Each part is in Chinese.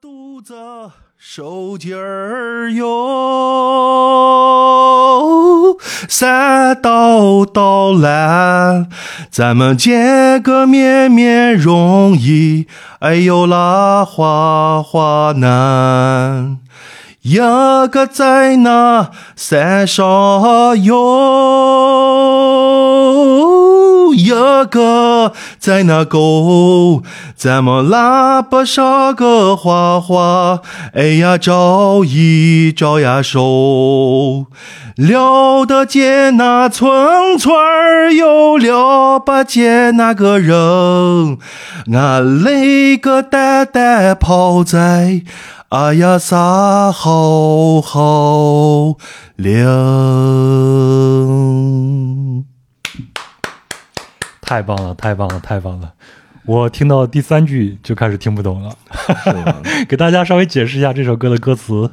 肚子受劲儿哟，三道道来，咱们见个面面容易，哎呦啦花花难。一个在那山上哟，一个在那沟，咱们拉不上个花花，哎呀找一找呀手，了得见那村村儿哟，了不见那个人，俺那个蛋蛋泡在。哎呀，啥好好凉！太棒了，太棒了，太棒了！我听到第三句就开始听不懂了，给大家稍微解释一下这首歌的歌词。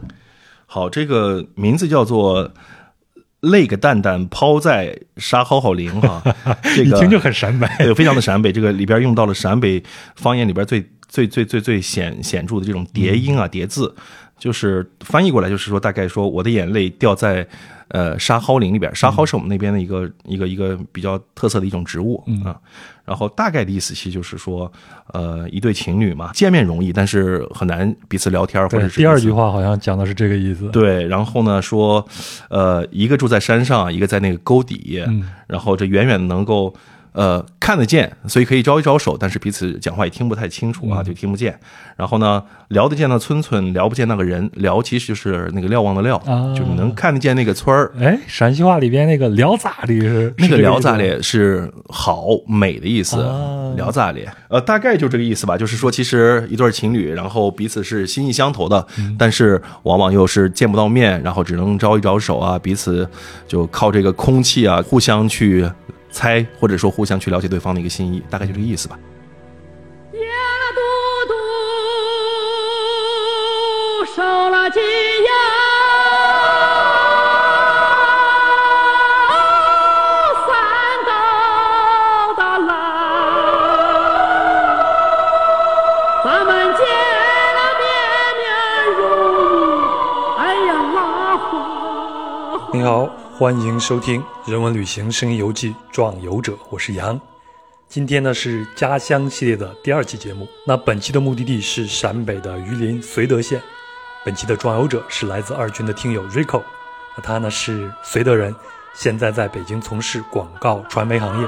好，这个名字叫做“泪个蛋蛋抛在沙蒿蒿林”哈，这个一听就很陕北，对，非常的陕北。这个里边用到了陕北方言里边最。最最最最显显著的这种叠音啊叠字，就是翻译过来就是说，大概说我的眼泪掉在呃沙蒿林里边，沙蒿是我们那边的一个一个一个比较特色的一种植物啊。然后大概的意思其实就是说，呃，一对情侣嘛，见面容易，但是很难彼此聊天或者是。第二句话好像讲的是这个意思。对，然后呢说，呃，一个住在山上，一个在那个沟底，然后这远远能够。呃，看得见，所以可以招一招手，但是彼此讲话也听不太清楚啊，就听不见。然后呢，聊得见那村村，聊不见那个人。聊其实就是那个瞭望的瞭，就是能看得见那个村儿。哎，陕西话里边那个聊咋的？是那个聊咋的？是好美的意思。聊咋的？呃，大概就这个意思吧。就是说，其实一对情侣，然后彼此是心意相投的，但是往往又是见不到面，然后只能招一招手啊，彼此就靠这个空气啊，互相去。猜，或者说互相去了解对方的一个心意，大概就这个意思吧。欢迎收听《人文旅行声音游记·壮游者》，我是杨。今天呢是家乡系列的第二期节目。那本期的目的地是陕北的榆林绥德县。本期的壮游者是来自二军的听友 Rico，那他呢是绥德人，现在在北京从事广告传媒行业。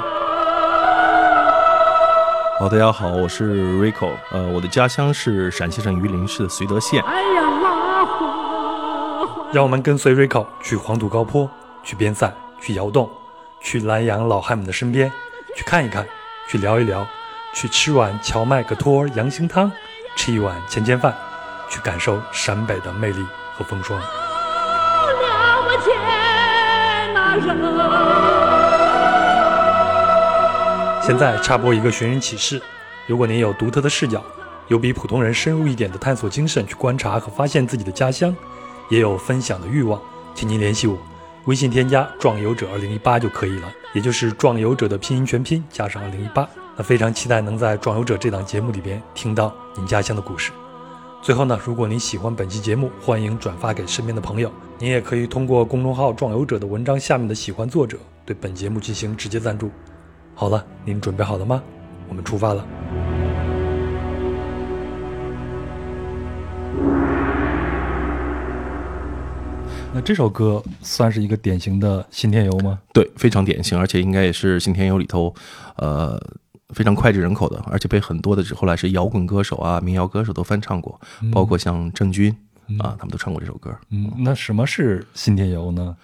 好，大家好，我是 Rico，呃，我的家乡是陕西省榆林市的绥德县。哎呀，拉花！让我们跟随 Rico 去黄土高坡。去边塞，去窑洞，去南阳老汉们的身边，去看一看，去聊一聊，去吃碗荞麦格托羊心汤，吃一碗钱钱饭，去感受陕北的魅力和风霜。现在插播一个寻人启事：如果您有独特的视角，有比普通人深入一点的探索精神，去观察和发现自己的家乡，也有分享的欲望，请您联系我。微信添加“壮游者二零一八”就可以了，也就是“壮游者”的拼音全拼加上二零一八。那非常期待能在“壮游者”这档节目里边听到您家乡的故事。最后呢，如果您喜欢本期节目，欢迎转发给身边的朋友。您也可以通过公众号“壮游者”的文章下面的“喜欢作者”对本节目进行直接赞助。好了，您准备好了吗？我们出发了。那这首歌算是一个典型的信天游吗？对，非常典型，而且应该也是信天游里头，呃，非常脍炙人口的，而且被很多的后来是摇滚歌手啊、民谣歌手都翻唱过，包括像郑钧啊，他们都唱过这首歌。嗯，那什么是信天游呢？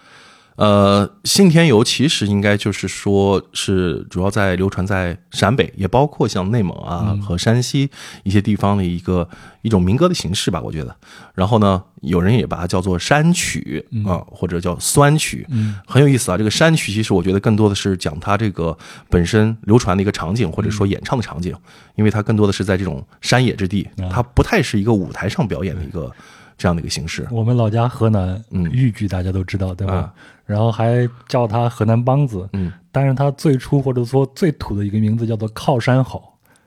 呃，信天游其实应该就是说是主要在流传在陕北，也包括像内蒙啊和山西一些地方的一个一种民歌的形式吧，我觉得。然后呢，有人也把它叫做山曲啊，或者叫酸曲，很有意思啊。这个山曲其实我觉得更多的是讲它这个本身流传的一个场景，或者说演唱的场景，因为它更多的是在这种山野之地，它不太是一个舞台上表演的一个。这样的一个形式，我们老家河南，嗯，豫剧大家都知道，对吧？然后还叫他河南梆子，嗯，但是他最初或者说最土的一个名字叫做靠山吼，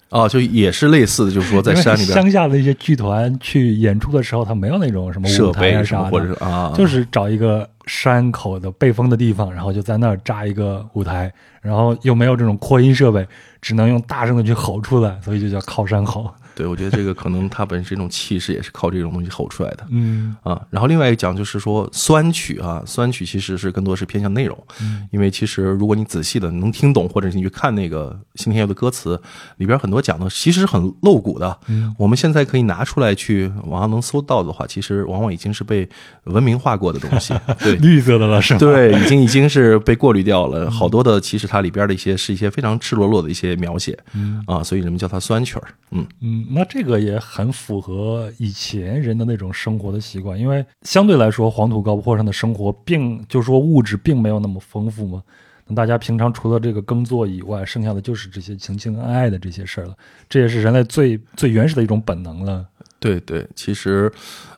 啊，就也是类似的，就是说在山里边。乡下的一些剧团去演出的时候，他没有那种什么舞台啊啥的，或者是啊，就是找一个山口的背风的地方，然后就在那儿扎一个舞台，然后又没有这种扩音设备，只能用大声的去吼出来，所以就叫靠山吼。对，我觉得这个可能它本身这种气势也是靠这种东西吼出来的。嗯啊，然后另外一讲就是说酸曲啊，酸曲其实是更多是偏向内容，嗯因为其实如果你仔细的能听懂，或者是你去看那个新天佑的歌词里边很多讲的其实很露骨的，嗯我们现在可以拿出来去网上能搜到的话，其实往往已经是被文明化过的东西，对。绿色的了是吗？对，已经已经是被过滤掉了，好多的其实它里边的一些是一些非常赤裸裸的一些描写，嗯啊，所以人们叫它酸曲儿，嗯，嗯，那这个也很符合以前人的那种生活的习惯，因为相对来说，黄土高坡上的生活并就是说物质并没有那么丰富嘛。那大家平常除了这个耕作以外，剩下的就是这些情情爱爱的这些事儿了。这也是人类最最原始的一种本能了。对对，其实，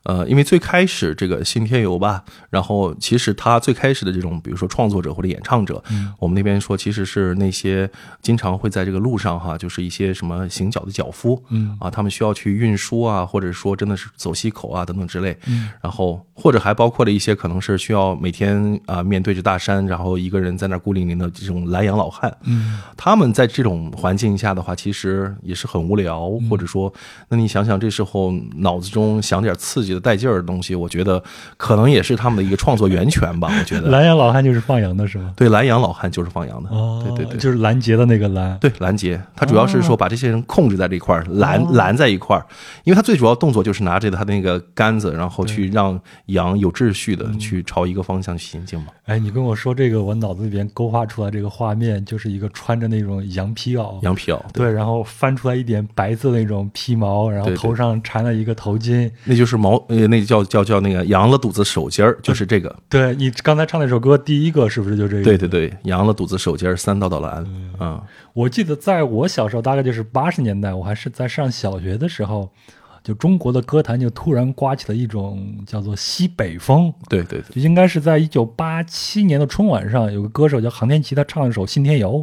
呃，因为最开始这个信天游吧，然后其实他最开始的这种，比如说创作者或者演唱者，我们那边说其实是那些经常会在这个路上哈，就是一些什么行脚的脚夫，嗯啊，他们需要去运输啊，或者说真的是走西口啊等等之类，嗯然后或者还包括了一些可能是需要每天啊、面对着大山，然后一个人在那孤零零的这种蓝洋老汉，嗯。他们在这种环境下的话，其实也是很无聊，或者说，那你想想，这时候脑子中想点刺激的、带劲儿的东西，我觉得可能也是他们的一个创作源泉吧。我觉得，蓝洋老汉就是放羊的是吗？对，蓝洋老汉就是放羊的，哦，对对对。就是拦截的那个拦。对拦截，他主要是说把这些人控制在这一块儿，拦拦在一块儿，因为他最主要动作就是拿着他那个杆子，然后去让羊有秩序的去朝一个方向去行进嘛。哎，你跟我说这个，我脑子里边勾画出来这个画面，就是一个穿着那种羊皮袄，羊皮袄，对，然后翻出来一点白色那种皮毛，然后头上缠了一个头巾。那就是毛呃，那叫叫叫那个羊了肚子手巾儿，就是这个。对你刚才唱那首歌，第一个是不是就这个？对对对，羊了肚子手巾儿，三道道蓝，嗯。我记得在我小时候，大概就是八十年代，我还是在上小学的时候，就中国的歌坛就突然刮起了一种叫做西北风。对对对，就应该是在一九八七年的春晚上，有个歌手叫航天奇，他唱了一首《信天游》，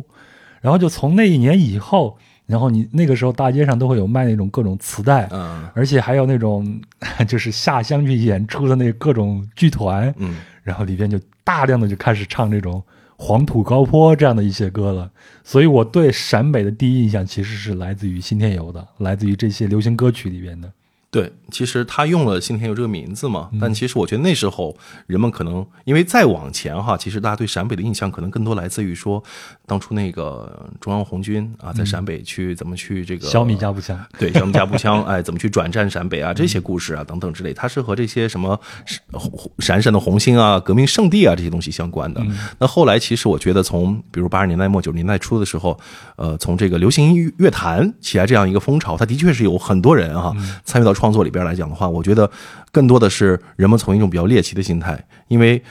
然后就从那一年以后，然后你那个时候大街上都会有卖那种各种磁带，嗯。而且还有那种 就是下乡去演出的那各种剧团，嗯，然后里边就大量的就开始唱这种黄土高坡这样的一些歌了。所以我对陕北的第一印象其实是来自于新天游的，来自于这些流行歌曲里边的。对，其实他用了“信天游”这个名字嘛，但其实我觉得那时候人们可能因为再往前哈，其实大家对陕北的印象可能更多来自于说当初那个中央红军啊，在陕北去怎么去这个小米加步枪，对，小米加步枪，哎，怎么去转战陕北啊？这些故事啊，等等之类，它是和这些什么红闪闪的红星啊、革命圣地啊这些东西相关的。那后来，其实我觉得从比如八十年代末九十年代初的时候，呃，从这个流行音乐坛起来这样一个风潮，它的确是有很多人啊参与到创作里边来讲的话，我觉得更多的是人们从一种比较猎奇的心态，因为。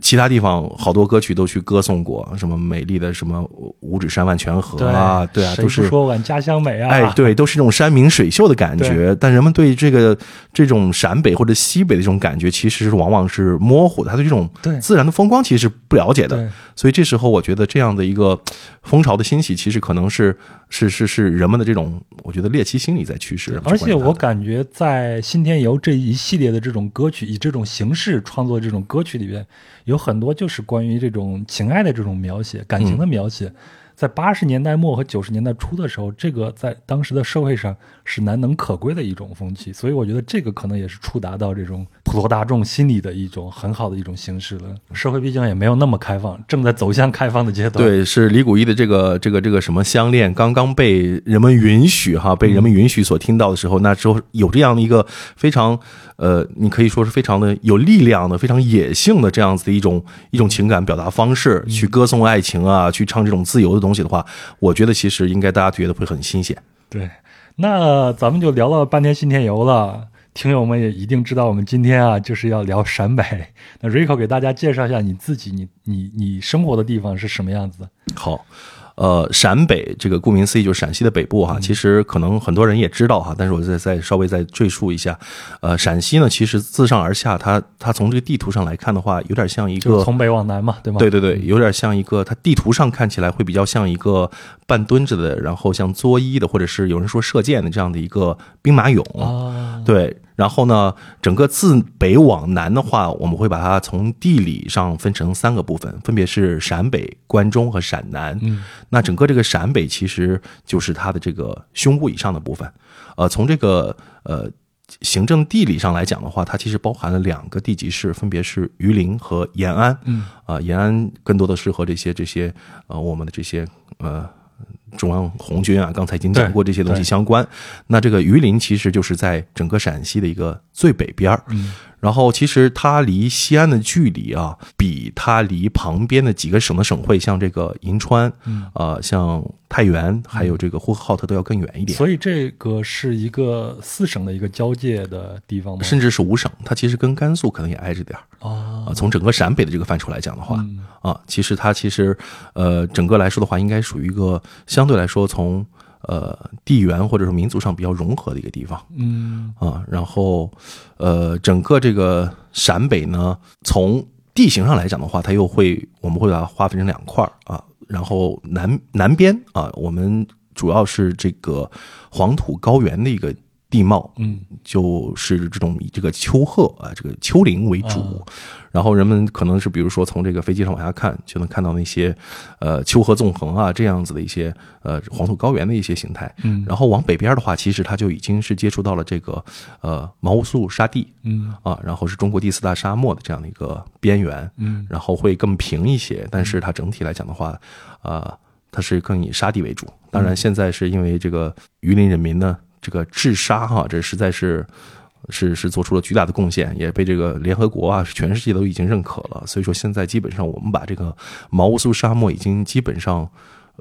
其他地方好多歌曲都去歌颂过，什么美丽的什么五指山万泉河啊，对啊，都是说俺家乡美啊，哎，对，都是这种山明水秀的感觉。但人们对这个这种陕北或者西北的这种感觉，其实是往往是模糊的。他对这种对自然的风光其实是不了解的。所以这时候，我觉得这样的一个风潮的兴起，其实可能是是是是人们的这种，我觉得猎奇心理在驱使。而且我感觉在《新天游》这一系列的这种歌曲，以这种形式创作这种歌曲里边，有很多就是关于这种情爱的这种描写、感情的描写。在八十年代末和九十年代初的时候，这个在当时的社会上是难能可贵的一种风气，所以我觉得这个可能也是触达到这种普罗大众心理的一种很好的一种形式了。社会毕竟也没有那么开放，正在走向开放的阶段。对，是李谷一的这个这个这个什么相恋刚刚被人们允许哈，被人们允许所听到的时候，那时候有这样的一个非常呃，你可以说是非常的有力量的、非常野性的这样子的一种一种情感表达方式，去歌颂爱情啊，去唱这种自由的东西的话，我觉得其实应该大家觉得会很新鲜。对，那咱们就聊了半天信天游了。听友们也一定知道，我们今天啊就是要聊陕北。那 Rico 给大家介绍一下你自己，你你你生活的地方是什么样子？好，呃，陕北这个顾名思义就是陕西的北部哈，其实可能很多人也知道哈，但是我再再稍微再赘述一下，呃，陕西呢，其实自上而下，它它从这个地图上来看的话，有点像一个从北往南嘛，对吗？对对对，有点像一个，它地图上看起来会比较像一个半蹲着的，然后像作揖的，或者是有人说射箭的这样的一个兵马俑。啊，对，然后呢，整个自北往南的话，我们会把它从地理上分成三个部分，分别是陕北、关中和陕南。嗯，那整个这个陕北其实就是它的这个胸部以上的部分。呃，从这个呃行政地理上来讲的话，它其实包含了两个地级市，分别是榆林和延安。嗯，啊、延安更多的是和这些这些呃我们的这些呃中央红军啊，刚才已经讲过这些东西相关。那这个榆林其实就是在整个陕西的一个最北边儿。嗯，然后其实它离西安的距离啊，比它离旁边的几个省的省会，像这个银川，嗯，呃，像太原，还有这个呼和浩特都要更远一点。所以这个是一个四省的一个交界的地方吗？甚至是五省，它其实跟甘肃可能也挨着点儿啊啊。从整个陕北的这个范畴来讲的话，嗯啊，其实它其实呃整个来说的话，应该属于一个相对来说从呃地缘或者说民族上比较融合的一个地方嗯啊。然后呃整个这个陕北呢，从地形上来讲的话，它又会我们会把它划分成两块儿啊。然后南南边啊，我们主要是这个黄土高原的一个地貌，嗯就是这种以这个丘壑啊，这个丘陵为主。啊然后人们可能是比如说从这个飞机上往下看，就能看到那些呃丘壑纵横啊这样子的一些呃黄土高原的一些形态。嗯然后往北边的话，其实它就已经是接触到了这个呃毛乌素沙地嗯啊，然后是中国第四大沙漠的这样的一个边缘。嗯然后会更平一些，但是它整体来讲的话，呃，它是更以沙地为主。当然，现在是因为这个榆林人民呢，这个治沙哈，这实在是是是做出了巨大的贡献，也被这个联合国啊，全世界都已经认可了。所以说，现在基本上我们把这个毛乌苏沙漠已经基本上。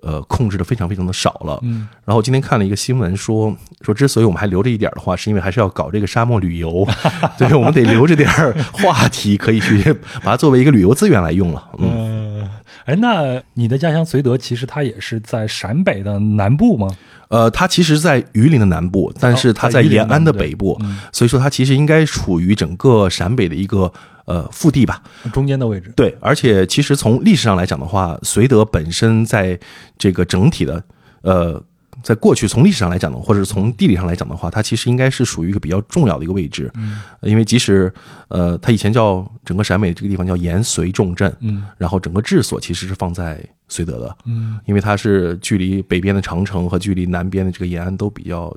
呃，控制的非常非常的少了。嗯，然后今天看了一个新闻说，说之所以我们还留着一点的话，是因为还是要搞这个沙漠旅游，对，我们得留着点话题，可以去把它作为一个旅游资源来用了。嗯，呃，哎，那你的家乡绥德其实它也是在陕北的南部吗？呃，它其实，在榆林的南部，但是它在延安的北部，嗯所以说它其实应该处于整个陕北的一个呃腹地吧。中间的位置。对，而且其实从历史上来讲的话，绥德本身在这个整体的呃，在过去从历史上来讲呢，或者是从地理上来讲的话，它其实应该是属于一个比较重要的一个位置。嗯因为即使呃，它以前叫整个陕北这个地方叫延绥重镇，嗯然后整个治所其实是放在绥德的，嗯因为它是距离北边的长城和距离南边的这个延安都比较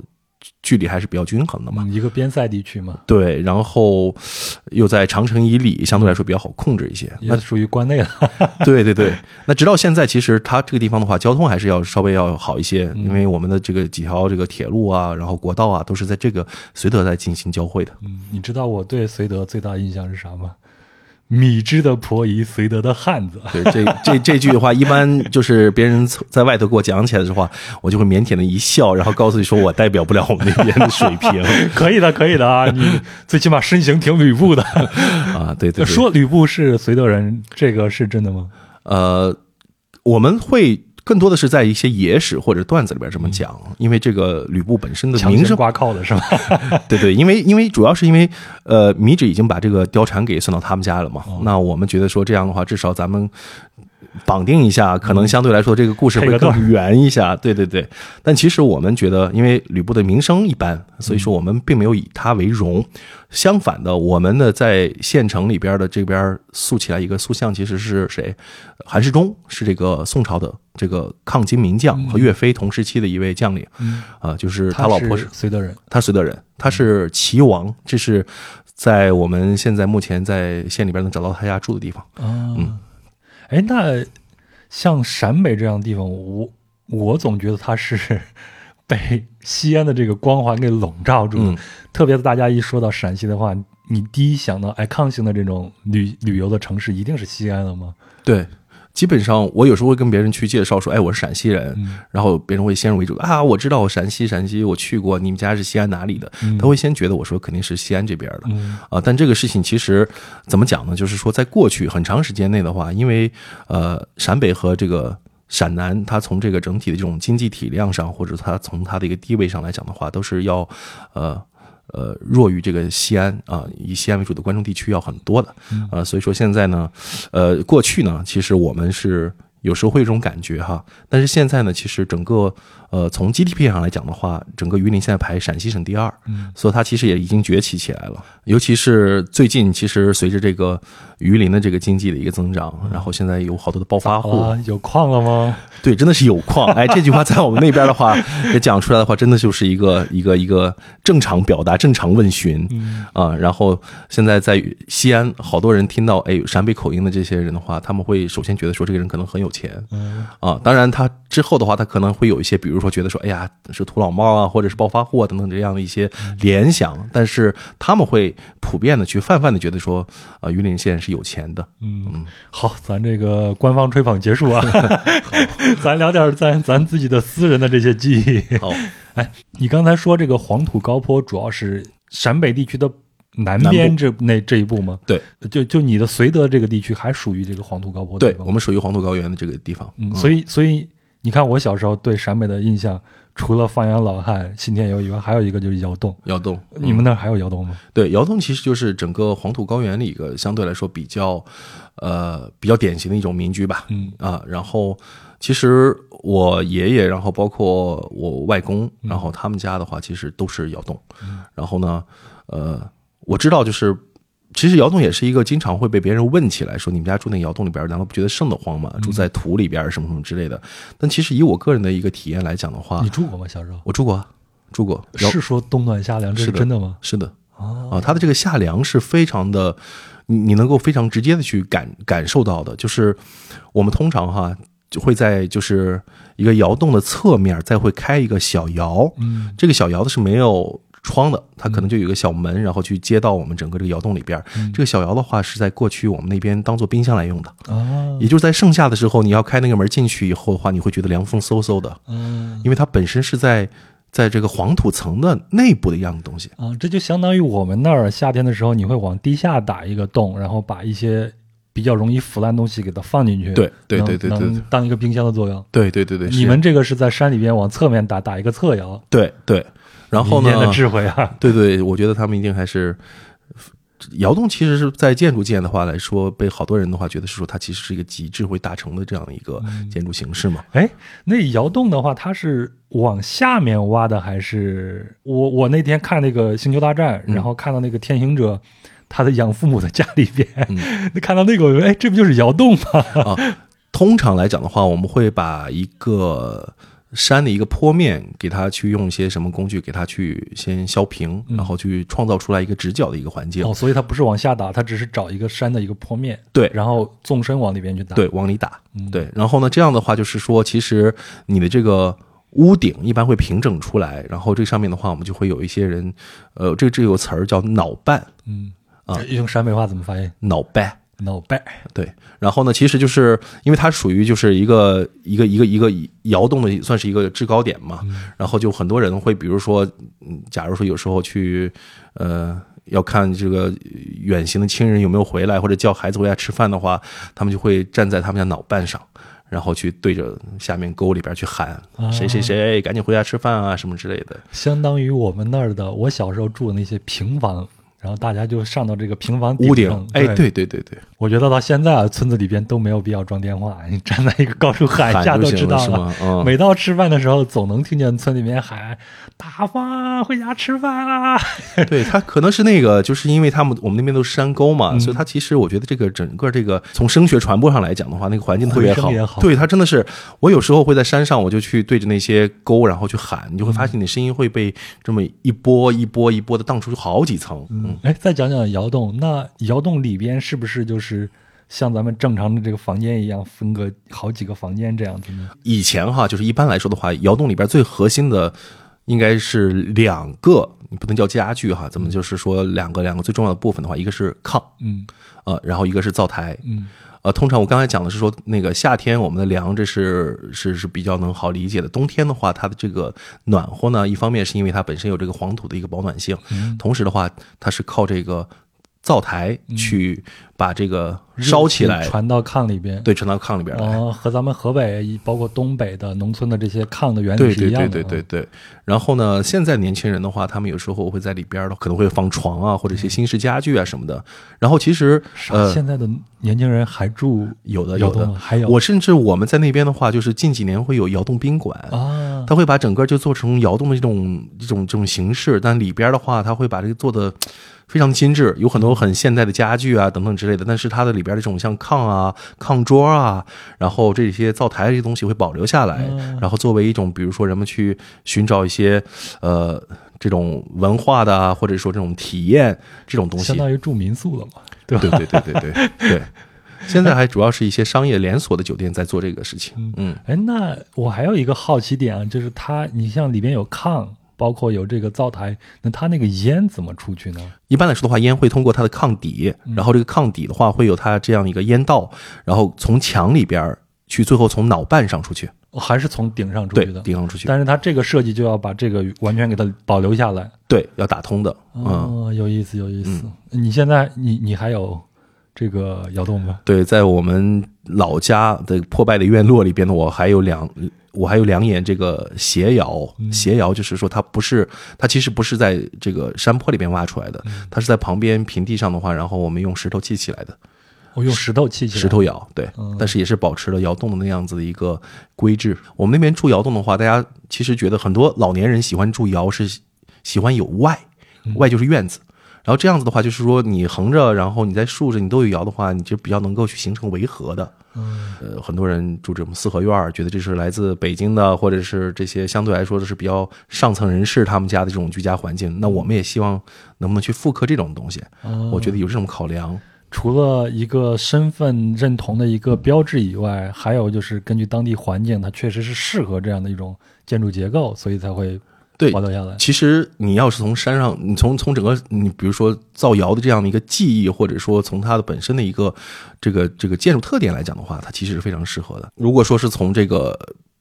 距离还是比较均衡的嘛。嗯，一个边塞地区嘛，对，然后又在长城以里，相对来说比较好控制一些。那也属于关内了。对对对，那直到现在，其实它这个地方的话，交通还是要稍微要好一些，因为我们的这个几条这个铁路啊，然后国道啊，都是在这个绥德在进行交汇的。嗯，你知道我对绥德最大印象是啥吗？米脂的婆姨，绥德的汉子。对，这这这句的话，一般就是别人在外头给我讲起来的话，我就会腼腆的一笑，然后告诉你说我代表不了我们那边的水平 可以的，可以的啊！你最起码身形挺吕布的。啊。对对对，说吕布是绥德人，这个是真的吗？呃，我们会更多的是在一些野史或者段子里边这么讲，因为这个吕布本身的名声，强行挂靠的是吧？对对，因为因为主要是因为呃，米脂已经把这个貂蝉给送到他们家了嘛，那我们觉得说这样的话，至少咱们。绑定一下，可能相对来说这个故事会更圆一下，对对对。但其实我们觉得，因为吕布的名声一般，所以说我们并没有以他为荣。相反的，我们呢在县城里边的这边塑起来一个塑像，其实是谁？韩世忠是这个宋朝的这个抗金名将和岳飞同时期的一位将领，嗯，啊、就是他老婆是绥德人。他绥德人，他是齐王，这是在我们现在目前在县里边能找到他家住的地方。啊，嗯哎，那像陕北这样的地方，我我总觉得它是 被西安的这个光环给笼罩住了。嗯特别是大家一说到陕西的话，你第一想到 icon 型的这种旅旅游的城市，一定是西安了吗？对，基本上我有时候会跟别人去介绍说，哎，我是陕西人，嗯然后别人会先入为主啊，我知道我陕西，陕西我去过，你们家是西安哪里的？嗯他会先觉得我说肯定是西安这边的。嗯啊，但这个事情其实怎么讲呢？就是说，在过去很长时间内的话，因为呃，陕北和这个陕南它从这个整体的这种经济体量上，或者它从它的一个地位上来讲的话，都是要呃呃弱于这个西安啊、以西安为主的关中地区要很多的。呃，所以说现在呢，呃，过去呢，其实我们是有时候会有这种感觉哈，但是现在呢，其实整个呃从 GDP 上来讲的话，整个榆林现在排陕西省第二，嗯，所以它其实也已经崛起起来了。尤其是最近，其实随着这个榆林的这个经济的一个增长，然后现在有好多的暴发户，啊，有矿了吗？对，真的是有矿。哎，这句话在我们那边的话，也讲出来的话，真的就是一个一个一个正常表达、正常问询啊。然后现在在西安，好多人听到哎陕北口音的这些人的话，他们会首先觉得说这个人可能很有钱啊。当然，他之后的话，他可能会有一些，比如说觉得说，哎呀，是土老帽啊，或者是暴发户啊等等这样的一些联想。但是他们会普遍的去泛泛的觉得说，啊，榆林县是有钱的。嗯，好，咱这个官方吹捧结束啊 咱聊点咱咱自己的私人的这些记忆。好，哎，你刚才说这个黄土高坡主要是陕北地区的南南边这那这一步吗？对就就你的绥德这个地区还属于这个黄土高坡对我们属于黄土高原的这个地方。嗯，所以所以你看，我小时候对陕北的印象，除了放羊老汉、信天游以外，还有一个就是窑洞。窑洞，你们那儿还有窑洞吗？对，窑洞其实就是整个黄土高原里一个相对来说比较，呃，比较典型的一种民居吧。嗯啊，然后其实我爷爷，然后包括我外公，然后他们家的话，其实都是窑洞。然后呢，呃，我知道就是。其实窑洞也是一个经常会被别人问起来说，你们家住那窑洞里边，难道不觉得瘆得慌吗？住在土里边什么什么之类的。但其实以我个人的一个体验来讲的话你，住过吗？小时候我住过啊，住过。窑是说冬暖夏凉，这是真的吗？是的，哦啊，它的这个夏凉是非常的，你你能够非常直接的去感感受到的，就是我们通常哈就会在就是一个窑洞的侧面再会开一个小窑，嗯这个小窑的是没有窗的，它可能就有一个小门，然后去接到我们整个这个窑洞里边。嗯。这个小窑的话是在过去我们那边当做冰箱来用的，啊，也就是在盛夏的时候，你要开那个门进去以后的话，你会觉得凉风嗖嗖的，嗯因为它本身是在在这个黄土层的内部的一样的东西。啊，这就相当于我们那儿夏天的时候，你会往地下打一个洞，然后把一些比较容易腐烂的东西给它放进去，对对对对对能当一个冰箱的作用。对对对对，你们这个是在山里边往侧面打打一个侧窑，对对，然后呢？的智慧啊，对对，我觉得他们一定还是窑洞，其实是在建筑界的话来说，被好多人的话觉得是说它其实是一个集智慧大成的这样的一个建筑形式嘛。哎，那窑洞的话，它是往下面挖的，还是我我那天看那个《星球大战》，嗯然后看到那个天行者他的养父母的家里边，嗯看到那个，哎，这不就是窑洞吗？啊，通常来讲的话，我们会把一个山的一个坡面，给它去用一些什么工具，给它去先削平，然后去创造出来一个直角的一个环境。哦，所以它不是往下打，它只是找一个山的一个坡面，对然后纵深往里边去打。对，往里打。嗯对，然后呢，这样的话就是说，其实你的这个屋顶一般会平整出来，然后这上面的话，我们就会有一些人，呃，这这有个词儿叫脑瓣，嗯啊用陕北话怎么发音？脑瓣。脑袋。对，然后呢，其实就是因为它属于就是一个一个一个一个窑洞的，算是一个制高点嘛。然后就很多人会，比如说，嗯，假如说有时候去，呃，要看这个远行的亲人有没有回来，或者叫孩子回家吃饭的话，他们就会站在他们家脑瓣上。然后去对着下面沟里边去喊啊谁谁谁，赶紧回家吃饭啊，什么之类的。相当于我们那儿的，我小时候住的那些平房，然后大家就上到这个平房屋顶。上，哎，对对对对，我觉得到现在啊，村子里边都没有必要装电话，你站在一个高处喊一下就知道了。每到吃饭的时候，总能听见村里面喊“大方回家吃饭啦 对，他可能是那个，就是因为他们我们那边都是山沟嘛，嗯。所以它其实我觉得这个整个这个从声学传播上来讲的话，那个环境特别好。对，它真的是，我有时候会在山上，我就去对着那些沟，然后去喊，你就会发现你声音会被这么一波一波一波的荡出去好几层。”。嗯，哎，再讲讲窑洞，那窑洞里边是不是就是像咱们正常的这个房间一样，分个好几个房间这样子呢？以前哈，就是一般来说的话，窑洞里边最核心的应该是两个，你不能叫家具哈，咱们就是说两个两个最重要的部分的话，一个是炕，嗯。呃，然后一个是灶台，嗯呃，通常我刚才讲的是说，那个夏天我们的凉，这是是是比较能好理解的。冬天的话，它的这个暖和呢，一方面是因为它本身有这个黄土的一个保暖性，同时的话，它是靠这个灶台去把这个烧起来，传到炕里边。对，传到炕里边来。哦，和咱们河北包括东北的农村的这些炕的原理对对是一样的。对对对对。然后呢，现在年轻人的话，他们有时候会在里边的可能会放床啊，或者一些新式家具啊什么的。然后其实呃，现在的年轻人还住有的有的还有我甚至我们在那边的话，就是近几年会有窑洞宾馆。啊，他会把整个就做成窑洞的这种这种这种形式，但里边的话，他会把这个做的非常精致，有很多很现代的家具啊等等之类的。但是它的里边的这种像炕啊、炕桌啊，然后这些灶台这些东西会保留下来，然后作为一种比如说人们去寻找一些呃这种文化的啊，或者说这种体验这种东西相。当于住民宿了嘛，对吧？对对对对对对。现在还主要是一些商业连锁的酒店在做这个事情，嗯，哎，那我还有一个好奇点啊，就是它，你像里边有炕，包括有这个灶台，那它那个烟怎么出去呢？一般来说的话，烟会通过它的炕底，然后这个炕底的话会有它这样一个烟道，然后从墙里边去，最后从脑瓣上出去，哦还是从顶上出去的？，顶上出去，但是它这个设计就要把这个完全给它保留下来。对，要打通的，嗯，哦，有意思，有意思。你现在你你还有这个窑洞吗？对，在我们老家的破败的院落里边呢，我还有两，我还有两眼这个斜窑，斜窑就是说它不是，它其实不是在这个山坡里边挖出来的，它是在旁边平地上的话，然后我们用石头砌起来的。我用石头砌起来。石头窑，对，但是也是保持了窑洞的那样子的一个规制。我们那边住窑洞的话，大家其实觉得很多老年人喜欢住窑是喜欢有外，外就是院子。然后这样子的话，就是说你横着，然后你在竖着，你都有摇的话，你就比较能够去形成围合的。嗯，呃，很多人住这种四合院儿，觉得这是来自北京的，或者是这些相对来说的是比较上层人士他们家的这种居家环境。那我们也希望能不能去复刻这种东西？哦我觉得有这种考量。除了一个身份认同的一个标志以外，还有就是根据当地环境，它确实是适合这样的一种建筑结构，所以才会对保留下来。其实你要是从山上，你从从整个你比如说造窑的这样的一个技艺，或者说从它的本身的一个这个这个建筑特点来讲的话，它其实是非常适合的。如果说是从这个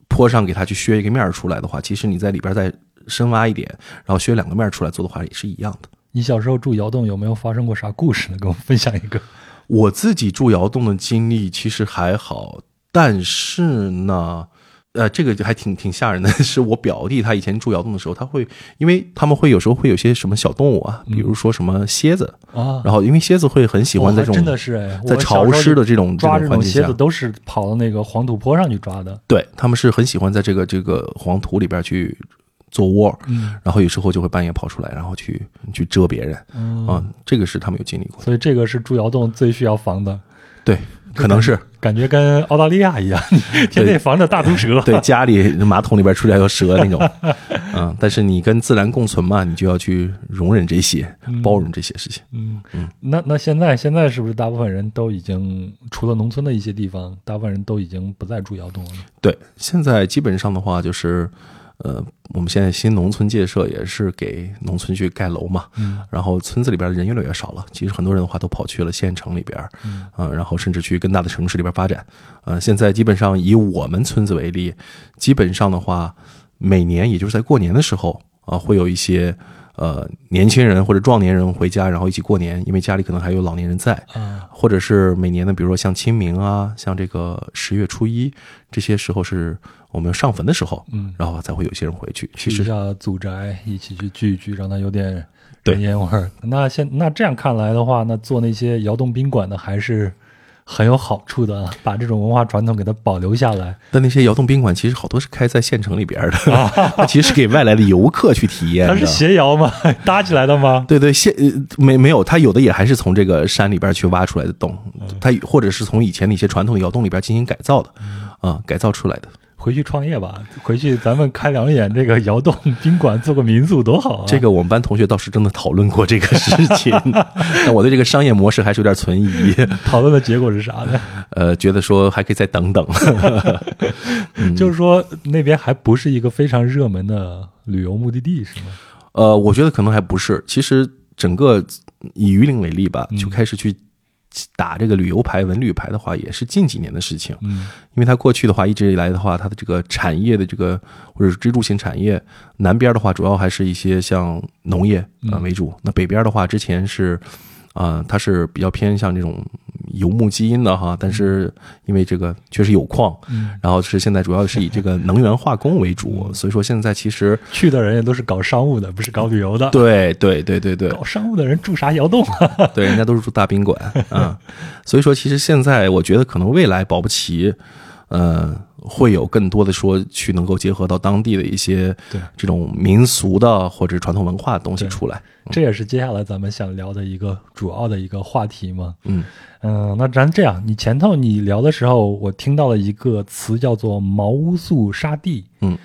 坡上给它去削一个面儿出来的话，其实你在里边再深挖一点，然后削两个面儿出来做的话，也是一样的。你小时候住窑洞有没有发生过啥故事呢？跟我分享一个。我自己住窑洞的经历其实还好，但是呢，呃，这个就还挺挺吓人的。是我表弟他以前住窑洞的时候，他会因为他们会有时候会有些什么小动物啊，比如说什么蝎子，啊，然后因为蝎子会很喜欢在这种、哦真的是哎，在潮湿的这种抓这这种蝎子都是跑到那个黄土坡上去抓的。对他们是很喜欢在这个这个黄土里边去做窝，嗯然后有时候就会半夜跑出来，然后去去蛰别人嗯，啊，这个是他们有经历过。所以这个是住窑洞最需要防的，对，可能是感觉跟澳大利亚一样，天天防着大毒蛇。对家里马桶里边出来有蛇那种，嗯，但是你跟自然共存嘛，你就要去容忍这些，包容这些事情。嗯，那那现在现在是不是大部分人都已经除了农村的一些地方，大部分人都已经不再住窑洞了？对，现在基本上的话就是，呃，我们现在新农村建设也是给农村去盖楼嘛，嗯，然后村子里边的人越来越少了。其实很多人的话都跑去了县城里边，嗯，呃，然后甚至去更大的城市里边发展。呃，现在基本上以我们村子为例，基本上的话，每年也就是在过年的时候啊、会有一些呃年轻人或者壮年人回家，然后一起过年，因为家里可能还有老年人在。嗯，或者是每年的，比如说像清明啊，像这个十月初一这些时候是我们上坟的时候，嗯，然后才会有一些人回去。其实去一下祖宅，一起去聚一聚，让他有点对人烟味儿。那现那这样看来的话，那做那些窑洞宾馆的还是很有好处的啊，把这种文化传统给它保留下来。但那些窑洞宾馆其实好多是开在县城里边的，它其实是给外来的游客去体验的。它是斜窑吗？搭起来的吗？对对，现呃没没有，它有的也还是从这个山里边去挖出来的洞，它或者是从以前的一些传统的窑洞里边进行改造的，啊、改造出来的。回去创业吧，回去咱们开两眼这个窑洞宾馆，做个民宿多好啊！这个我们班同学倒是真的讨论过这个事情，但我对这个商业模式还是有点存疑。讨论的结果是啥呢？呃，觉得说还可以再等等。嗯就是说那边还不是一个非常热门的旅游目的地，是吗？呃，我觉得可能还不是。其实整个以榆林为例吧，就开始去打这个旅游牌、文旅牌的话，也是近几年的事情。嗯因为它过去的话，一直以来的话，它的这个产业的这个或者是支柱型产业，南边的话主要还是一些像农业啊、呃为主。那北边的话，之前是啊、它是比较偏向这种游牧基因的哈，但是因为这个确实有矿，嗯，然后是现在主要是以这个能源化工为主，所以说现在其实去的人也都是搞商务的，不是搞旅游的。对对对对对，搞商务的人住啥窑洞啊？对，人家都是住大宾馆啊，所以说其实现在我觉得可能未来保不齐，呃，会有更多的说去能够结合到当地的一些对这种民俗的或者传统文化的东西出来。这也是接下来咱们想聊的一个主要的一个话题嘛。嗯嗯，那咱这样，你前头你聊的时候，我听到了一个词叫做毛乌素沙地。嗯，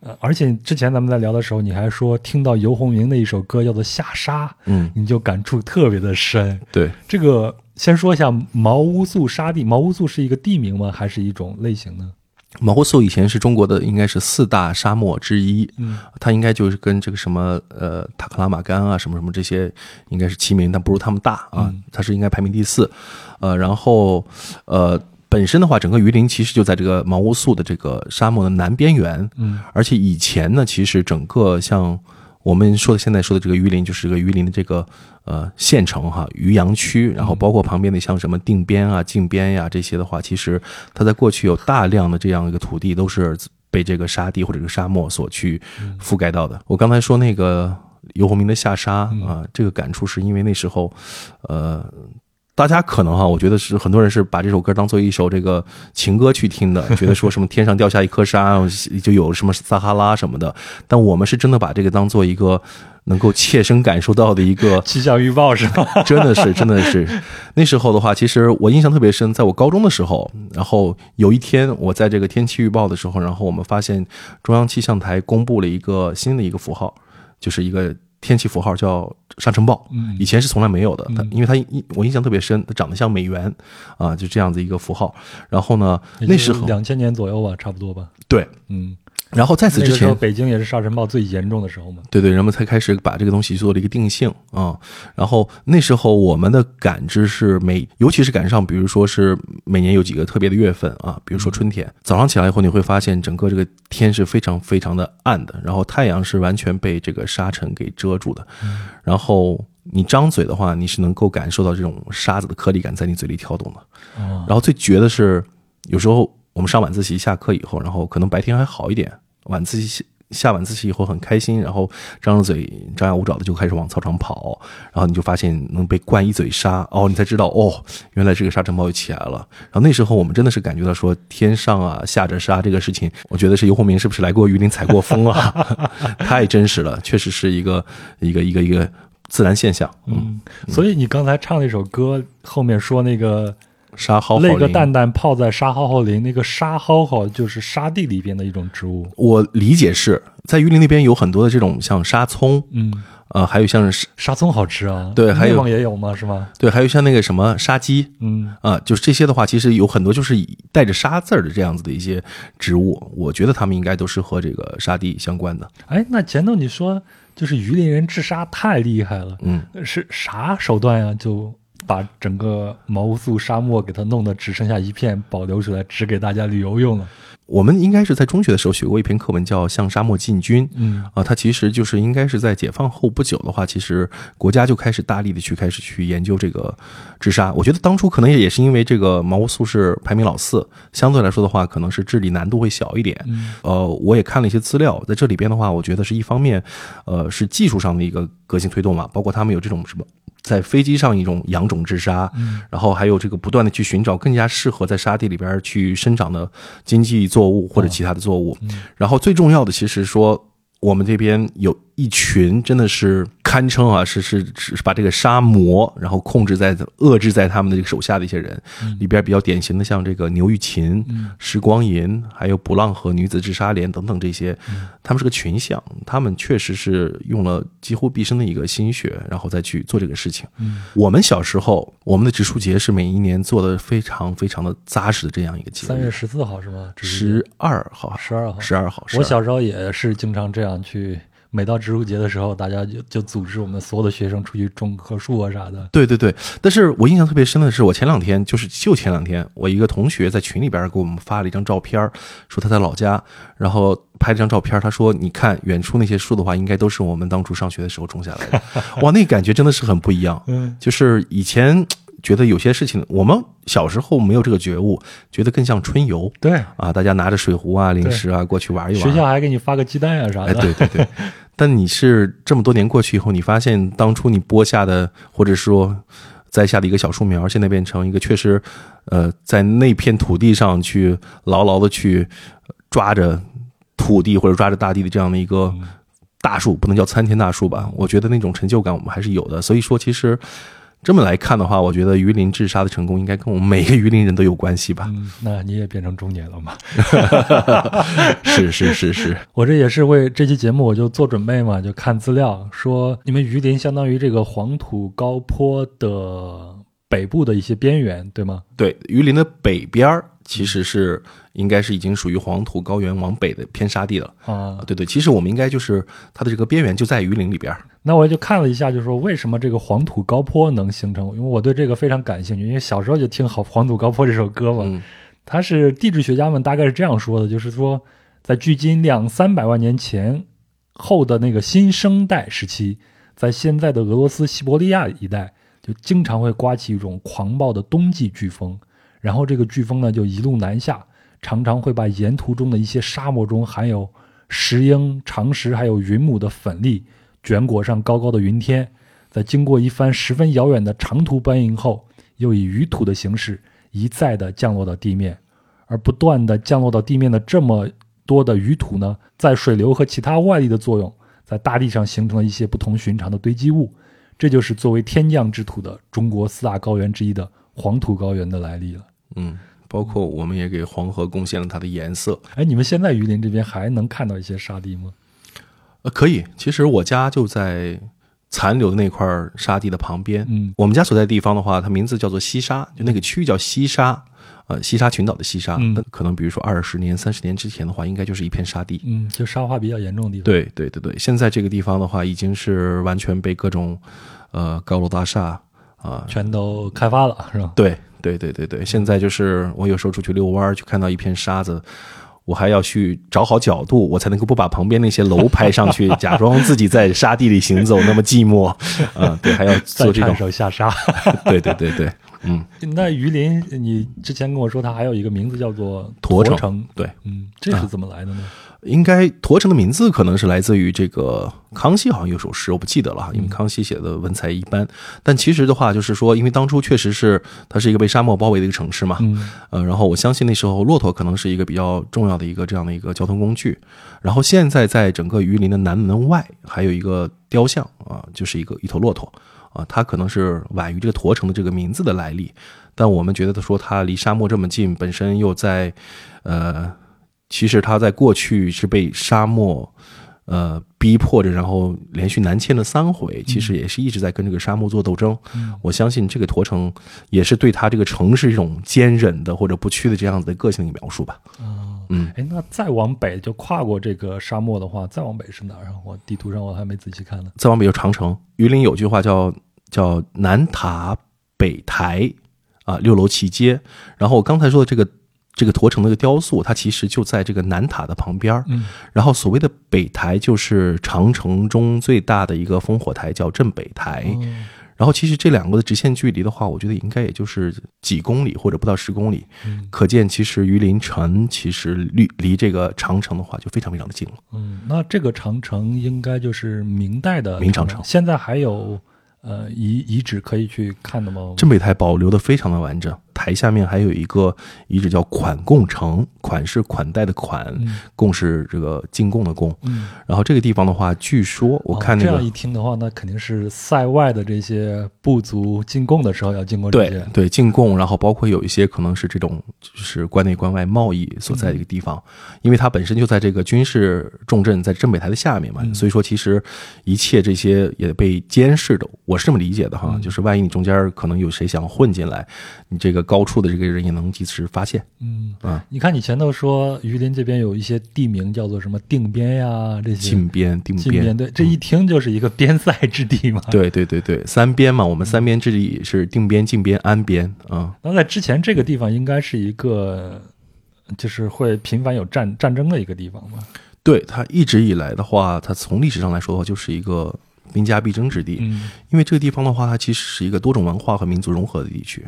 呃，而且之前咱们在聊的时候，你还说听到游鸿明的一首歌叫做《下沙》，嗯，你就感触特别的深。对，这个先说一下毛乌素沙地，毛乌素是一个地名吗？还是一种类型呢？毛乌素以前是中国的应该是四大沙漠之一，嗯，它应该就是跟这个什么呃塔克拉玛干啊什么什么这些应该是齐名，但不如他们大啊，嗯。它是应该排名第四，呃，然后呃本身的话，整个榆林其实就在这个毛乌素的这个沙漠的南边缘，嗯。而且以前呢，其实整个像我们说的现在说的这个榆林，就是这个榆林的这个呃县城哈，榆阳区，然后包括旁边的像什么定边啊、靖边呀、这些的话，其实它在过去有大量的这样一个土地都是被这个沙地或者这个沙漠所去覆盖到的。我刚才说那个游鸿明的下沙啊，这个感触是因为那时候，呃。大家可能哈，我觉得是很多人是把这首歌当做一首这个情歌去听的，觉得说什么天上掉下一颗沙，就有什么撒哈拉什么的。但我们是真的把这个当做一个能够切身感受到的一个 气象预报是吧？真的是，真的是。那时候的话，其实我印象特别深，在我高中的时候，然后有一天我在这个天气预报的时候，然后我们发现中央气象台公布了一个新的一个符号，就是一个天气符号叫沙尘暴。嗯以前是从来没有的，它因为它印我印象特别深，它长得像美元啊，就这样子一个符号。然后呢，那时候两千年左右吧，差不多吧。对，嗯，然后在此之前，北京也是沙尘暴最严重的时候嘛。对对，人们才开始把这个东西做了一个定性啊、然后那时候我们的感知是每，尤其是赶上，比如说是每年有几个特别的月份啊，比如说春天，早上起来以后你会发现整个这个天是非常非常的暗的，然后太阳是完全被这个沙尘给遮住的，然后你张嘴的话，你是能够感受到这种沙子的颗粒感在你嘴里跳动的。哦，然后最绝的是，有时候我们上晚自习下课以后，然后可能白天还好一点，晚自习下晚自习以后很开心，然后张着嘴张牙舞爪的就开始往操场跑，然后你就发现能被灌一嘴沙，哦，你才知道哦，原来这个沙尘暴又起来了。然后那时候我们真的是感觉到说天上啊下着沙这个事情，我觉得是游鸿明是不是来过榆林采过风啊？太真实了，确实是一个一个一个一个自然现象。嗯，嗯，所以你刚才唱那首歌后面说那个沙蒿那个蛋蛋泡在沙蒿蒿林，那个沙蒿蒿就是沙地里边的一种植物。我理解是在榆林那边有很多的这种像沙葱，嗯，呃，还有像是沙葱好吃啊。对还有也有吗？是吗？对，还有像那个什么沙鸡嗯，啊、就是这些的话，其实有很多就是以带着沙字儿的这样子的一些植物，我觉得它们应该都是和这个沙地相关的。哎，那前头你说就是榆林人治沙太厉害了，嗯，是啥手段呀？就把整个毛乌素沙漠给它弄得只剩下一片保留出来，只给大家旅游用了。我们应该是在中学的时候学过一篇课文，叫《向沙漠进军》。嗯啊，它其实就是应该是在解放后不久的话，其实国家就开始大力的去开始去研究这个治沙。我觉得当初可能也是因为这个毛乌素是排名老四，相对来说的话，可能是治理难度会小一点。嗯呃，我也看了一些资料，在这里边的话，我觉得是一方面，呃，是技术上的一个革新推动嘛，包括他们有这种什么。在飞机上一种养种治沙，然后还有这个不断的去寻找更加适合在沙地里边去生长的经济作物或者其他的作物，然后最重要的其实说我们这边有一群真的是堪称啊，是是是是把这个沙魔，然后控制在遏制在他们的这个手下的一些人，里边比较典型的像这个牛玉琴、时光银，还有不浪河女子治沙连等等这些，他们是个群像，他们确实是用了几乎毕生的一个心血，然后再去做这个事情。我们小时候，我们的植树节是每一年做的非常非常的扎实的这样一个节日，三月十四号是吗？十二号，十二号。十二号，我小时候也是经常这样去每到植树节的时候，大家就就组织我们所有的学生出去种棵树啊啥的。对对对，但是我印象特别深的是，我前两天就是就前两天，我一个同学在群里边给我们发了一张照片，说他在老家，然后拍了张照片，他说：“你看远处那些树的话，应该都是我们当初上学的时候种下来的。”哇，那感觉真的是很不一样。嗯，就是以前觉得有些事情，我们小时候没有这个觉悟，觉得更像春游对，啊，大家拿着水壶啊、零食啊过去玩一玩。学校还给你发个鸡蛋啊啥哎，的。对对对。但你是这么多年过去以后，你发现当初你播下的，或者说栽下的一个小树苗，现在变成一个确实，呃，在那片土地上去牢牢的去抓着土地或者抓着大地的这样的一个大树，不能叫参天大树吧？我觉得那种成就感我们还是有的。所以说，其实这么来看的话，我觉得榆林治沙的成功应该跟我们每个榆林人都有关系吧？嗯，那你也变成中年了嘛？是是是是，我这也是为这期节目我就做准备嘛，就看资料说你们榆林相当于这个黄土高坡的北部的一些边缘，对吗？对，榆林的北边儿其实是应该是已经属于黄土高原往北的偏沙地了。啊，对对，其实我们应该就是它的这个边缘就在榆林里边儿。那我就看了一下，就是说为什么这个黄土高坡能形成？因为我对这个非常感兴趣，因为小时候就听好《黄土高坡》这首歌嘛。嗯它是地质学家们大概是这样说的，就是说在距今两三百万年前后的那个新生代时期，在现在的俄罗斯西伯利亚一带，就经常会刮起一种狂暴的冬季飓风，然后这个飓风呢就一路南下，常常会把沿途中的一些沙漠中含有石英、长石还有云母的粉粒卷裹上高高的云天，在经过一番十分遥远的长途搬运后，又以雨土的形式一再的降落到地面，而不断的降落到地面的这么多的雨土呢，在水流和其他外力的作用，在大地上形成了一些不同寻常的堆积物，这就是作为天降之土的中国四大高原之一的黄土高原的来历了。嗯，包括我们也给黄河贡献了它的颜色。哎，你们现在榆林这边还能看到一些沙地吗？呃，可以，其实我家就在残留的那块沙地的旁边。嗯我们家所在地方的话，它名字叫做西沙，就那个区域叫西沙，呃，西沙群岛的西沙。嗯那可能比如说二十年、三十年之前的话，应该就是一片沙地。嗯，就沙化比较严重的地方。，对对对对，现在这个地方的话，已经是完全被各种呃高楼大厦啊、全都开发了，是吧？对对对对对，现在就是我有时候出去遛弯儿，去看到一片沙子，我还要去找好角度，我才能够不把旁边那些楼拍上去，假装自己在沙地里行走那么寂寞。啊、对，还要做这种看，手下沙。对对对对，嗯，那榆林，你之前跟我说它还有一个名字叫做驼城城，对，嗯，这是怎么来的呢？应该驼城的名字可能是来自于这个康熙，好像有首诗，我不记得了哈，因为康熙写的文采一般。但其实的话，就是说，因为当初确实是它是一个被沙漠包围的一个城市嘛，嗯呃，然后我相信那时候骆驼可能是一个比较重要的一个这样的一个交通工具。然后现在在整个榆林的南门外还有一个雕像啊，就是一个一头骆驼啊，它可能是晚于这个驼城的这个名字的来历。但我们觉得说它离沙漠这么近，本身又在呃，其实他在过去是被沙漠。呃，逼迫着，然后连续南迁了三回，其实也是一直在跟这个沙漠做斗争。嗯我相信这个驼城也是对他这个城市一种坚忍的或者不屈的这样子的个性的描述吧。啊，嗯，哎，那再往北就跨过这个沙漠的话，再往北是哪儿啊？我地图上我还没仔细看呢。再往北就长城，榆林有句话叫叫南塔北台啊，六楼齐街。然后我刚才说的这个这个驼城的这个雕塑，它其实就在这个南塔的旁边儿。嗯然后所谓的北台就是长城中最大的一个烽火台，叫镇北台。哦然后其实这两个的直线距离的话，我觉得应该也就是几公里或者不到十公里。嗯可见其实榆林城其实离离这个长城的话就非常非常的近了。嗯，那这个长城应该就是明代的明长城现在还有呃遗遗址可以去看的吗？镇北台保留的非常的完整，台下面还有一个遗址叫款贡城，款是款待的款，嗯。贡是这个进贡的贡。嗯，然后这个地方的话，据说我看那个、哦这样一听的话，那肯定是塞外的这些部族进贡的时候要进贡这对些。对进贡，然后包括有一些可能是这种就是关内关外贸易所在的一个地方，因为它本身就在这个军事重镇，在镇北台的下面嘛，嗯。所以说其实一切这些也被监视的，我是这么理解的哈，嗯。就是万一你中间可能有谁想混进来，你这个个高处的这个人也能及时发现。嗯啊，你看你前头说榆林这边有一些地名叫做什么定边呀，这些靖边、定边，边，对，这一听就是一个边塞之地嘛。对对对对，三边嘛，我们三边之地是定边、靖边、安边啊。那在之前这个地方应该是一个，就是会频繁有战战争的一个地方吧？对它一直以来的话，它从历史上来说的话，就是一个兵家必争之地。嗯因为这个地方的话，它其实是一个多种文化和民族融合的地区。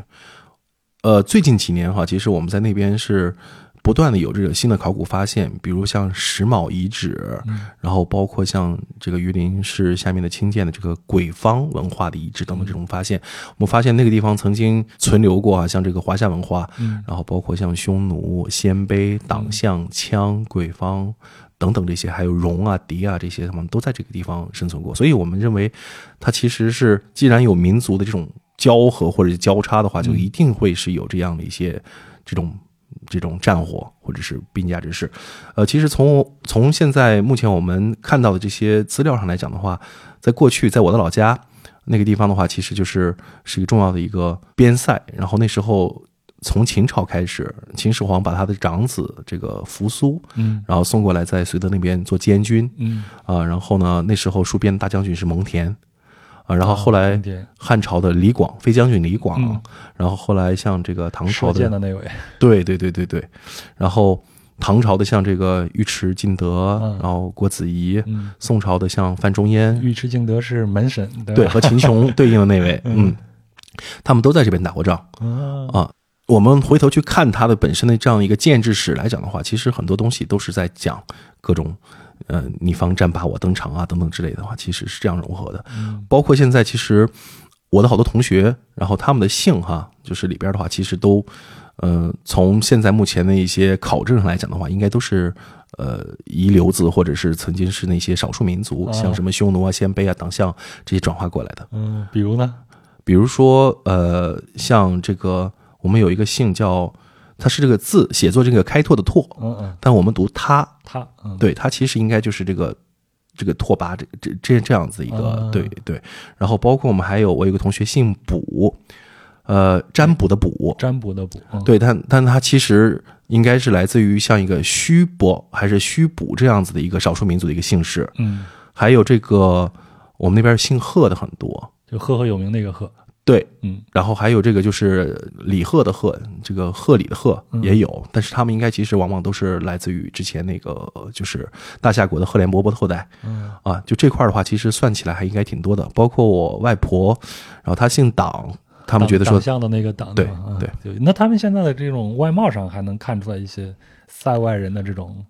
呃，最近几年哈，其实我们在那边是不断的有这个新的考古发现，比如像石峁遗址，嗯然后包括像这个榆林市下面的清涧的这个鬼方文化的遗址等等这种发现，我们发现那个地方曾经存留过啊，像这个华夏文化，嗯。然后包括像匈奴、鲜卑、党项、羌、鬼方等等这些，还有戎啊、狄啊这些，他们都在这个地方生存过。所以我们认为，它其实是既然有民族的这种交合或者交叉的话，就一定会是有这样的一些这种。这种战火或者是兵家之事，呃，其实从从现在目前我们看到的这些资料上来讲的话，在过去在我的老家那个地方的话，其实就是是一个重要的一个边塞。然后那时候从秦朝开始，秦始皇把他的长子这个扶苏，嗯。然后送过来，在绥德那边做监军。嗯，啊、然后呢，那时候戍边大将军是蒙恬啊、然后后来汉朝的李广，飞将军李广，嗯。然后后来像这个唐朝的射箭的那位，对对对对对，然后唐朝的像这个尉迟敬德，嗯然后郭子仪，嗯，宋朝的像范仲淹，尉迟敬德是门神，对？对和秦琼对应的那位，嗯，他们都在这边打过仗。啊啊我们回头去看它的本身的这样一个建制史来讲的话，其实很多东西都是在讲各种，呃，你方战罢我登场啊等等之类的话，其实是这样融合的。嗯包括现在其实我的好多同学，然后他们的姓哈，就是里边的话，其实都，呃，从现在目前的一些考证上来讲的话，应该都是呃遗留子或者是曾经是那些少数民族，哦像什么匈奴啊、鲜卑啊、党项这些转化过来的。嗯，比如呢？比如说，呃，像这个我们有一个姓叫，它是这个字写作这个开拓的拓，嗯嗯，但我们读它，他。嗯。对，他其实应该就是这个这个拓跋这这这这样子一个，啊对对。然后包括我们还有我有个同学姓卜，呃，占卜的卜，占卜的卜，嗯，对，但但他其实应该是来自于像一个虚伯还是虚卜这样子的一个少数民族的一个姓氏，嗯，还有这个我们那边姓贺的很多，就赫赫有名那个赫，对，嗯。然后还有这个就是李贺的贺，这个贺礼的贺嗯。也有，但是他们应该其实往往都是来自于之前那个呃就是大夏国的赫连勃勃的后代嗯。啊。就这块的话，其实算起来还应该挺多的，包括我外婆，然后她姓党，他们觉得说像的那个党，对对，那他们现在的这种外貌上还能看出来一些塞外人的这种，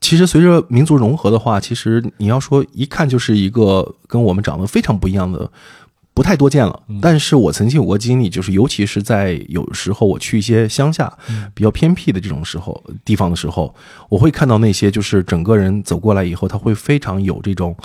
其实随着民族融合的话，其实你要说一看就是一个跟我们长得非常不一样的，不太多见了。嗯但是我曾经有过经历，就是尤其是在有时候我去一些乡下嗯比较偏僻的这种时候地方的时候，我会看到那些就是整个人走过来以后，他会非常有这种。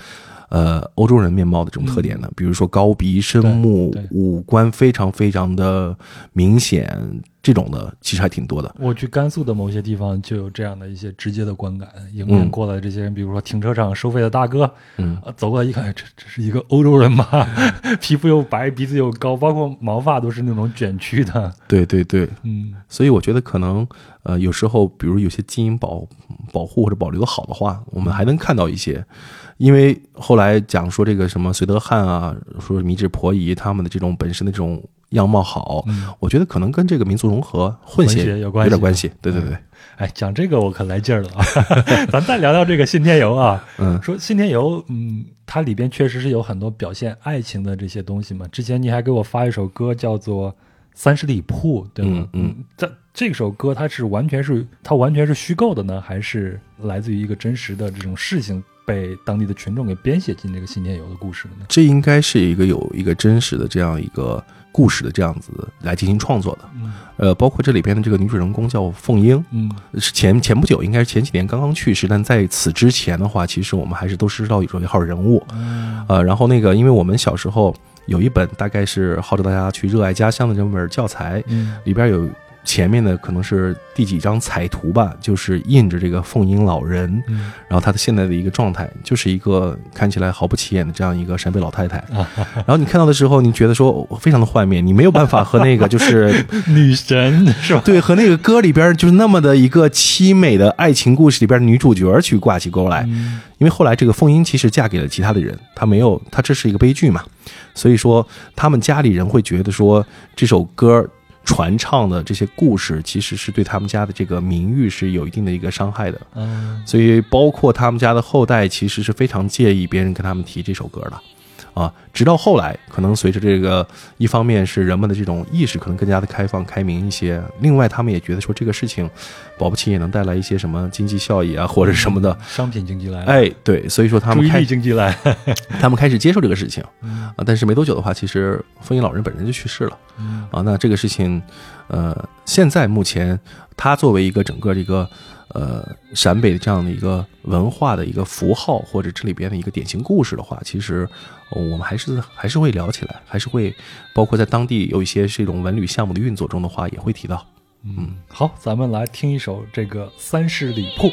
呃，欧洲人面貌的这种特点的，比如说高鼻深目五官非常非常的明显，这种的其实还挺多的。我去甘肃的某些地方就有这样的一些直接的观感，迎面嗯。过来这些人，比如说停车场收费的大哥，嗯，啊走过来一看，这这是一个欧洲人吗？皮肤又白，鼻子又高，包括毛发都是那种卷曲的，对对对，嗯。所以我觉得可能，呃，有时候比如有些基因保保护或者保留的好的话，我们还能看到一些。因为后来讲说这个什么绥德汉啊，说米脂婆姨他们的这种本身的这种样貌好，嗯。我觉得可能跟这个民族融合混混血血有关系点关系。对对对，哎，讲这个我可来劲儿了啊！咱再聊聊这个信天游啊，嗯说信天游，嗯，它里边确实是有很多表现爱情的这些东西嘛。之前你还给我发一首歌，叫做《三十里铺》，对吗？嗯这这首歌它是完全是它完全是虚构的呢，还是来自于一个真实的这种事情被当地的群众给编写进这个信天游的故事的呢？这应该是一个有一个真实的这样一个故事的这样子来进行创作的。嗯呃，包括这里边的这个女主人公叫凤英，嗯是前前不久，应该是前几年刚刚去世，但在此之前的话，其实我们还是都是知道有一号人物。嗯呃，然后那个，因为我们小时候有一本大概是号召大家去热爱家乡的这么本教材，嗯里边有前面的可能是第几张彩图吧，就是印着这个凤英老人，嗯然后她的现在的一个状态就是一个看起来毫不起眼的这样一个陕北老太太。然后你看到的时候，你觉得说非常的幻灭，你没有办法和那个就是 女神是吧？对和那个歌里边就是那么的一个凄美的爱情故事里边女主角去挂起钩来。嗯因为后来这个凤英其实嫁给了其他的人，她没有，她这是一个悲剧嘛，所以说他们家里人会觉得说这首歌传唱的这些故事，其实是对他们家的这个名誉是有一定的一个伤害的，嗯所以包括他们家的后代其实是非常介意别人跟他们提这首歌的。啊，直到后来，可能随着这个，一方面是人们的这种意识可能更加的开放、开明一些，另外他们也觉得说这个事情，保不齐也能带来一些什么经济效益啊，或者什么的。商品经济来了，哎，对，所以说他们开力经济来，他们开始接受这个事情嗯啊，但是没多久的话，其实风云老人本人就去世了嗯啊。那这个事情，呃，现在目前他作为一个整个这个呃陕北的这样的一个文化的一个符号，或者这里边的一个典型故事的话，其实、呃我们还是还是会聊起来，还是会包括在当地有一些这种文旅项目的运作中的话，也会提到。嗯，好，咱们来听一首这个《三十里铺》。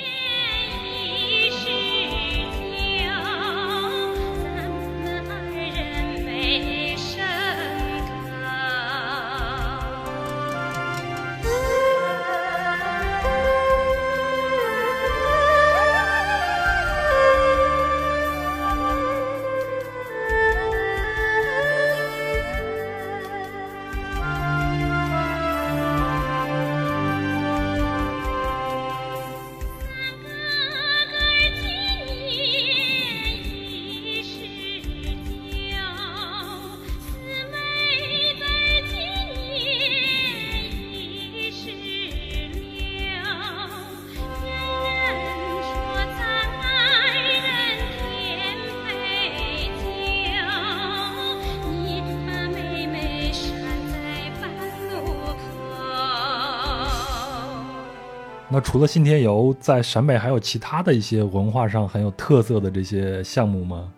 那除了信天游，在陕北还有其他的一些文化上很有特色的这些项目吗？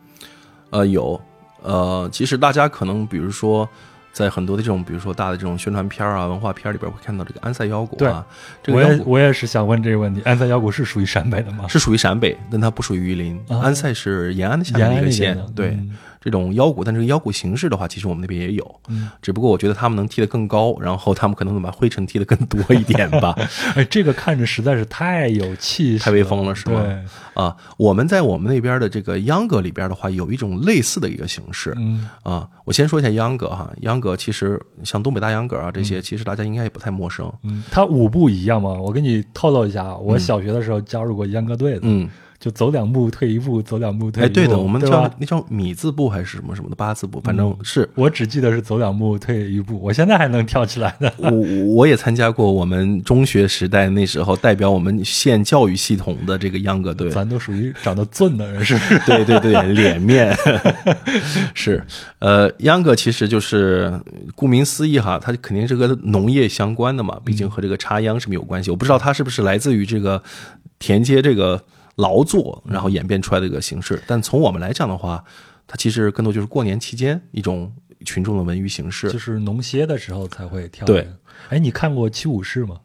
呃，有，呃，其实大家可能比如说。在很多的这种，比如说大的这种宣传片儿啊、文化片儿里边，会看到这个安塞腰鼓啊，这个我也我也是想问这个问题，安塞腰鼓是属于陕北的吗？是属于陕北，但它不属于榆林。啊安塞是延安的下延面的一个县对。嗯这种腰鼓，但这个腰鼓形式的话，其实我们那边也有，嗯。只不过我觉得他们能踢得更高，然后他们可能能把灰尘踢得更多一点吧。哎，这个看着实在是太有气势，太威风了是吗？对，啊，我们在我们那边的这个秧歌里边的话，有一种类似的一个形式。嗯。啊。我先说一下秧歌哈，秧歌其实像东北大秧歌啊这些，其实大家应该也不太陌生。嗯，它舞步一样吗？我给你透露一下，啊我小学的时候加入过秧歌队的，嗯，就走两步退一步，走两步退一步哎，步。对的，我们叫那叫米字步还是什么什么的八字步，反正是我只记得是走两步退一步，我现在还能跳起来呢。我我也参加过我们中学时代那时候代表我们县教育系统的这个秧歌队。咱都属于长得俊的人，是不是？对对对，脸面 是，呃，秧歌其实就是顾名思义哈，它肯定是跟农业相关的嘛，毕竟和这个插秧是没有关系。我不知道它是不是来自于这个田间这个劳作，然后演变出来的一个形式。但从我们来讲的话，它其实更多就是过年期间一种群众的文娱形式。就是农歇的时候才会跳。对，哎，你看过七武士吗？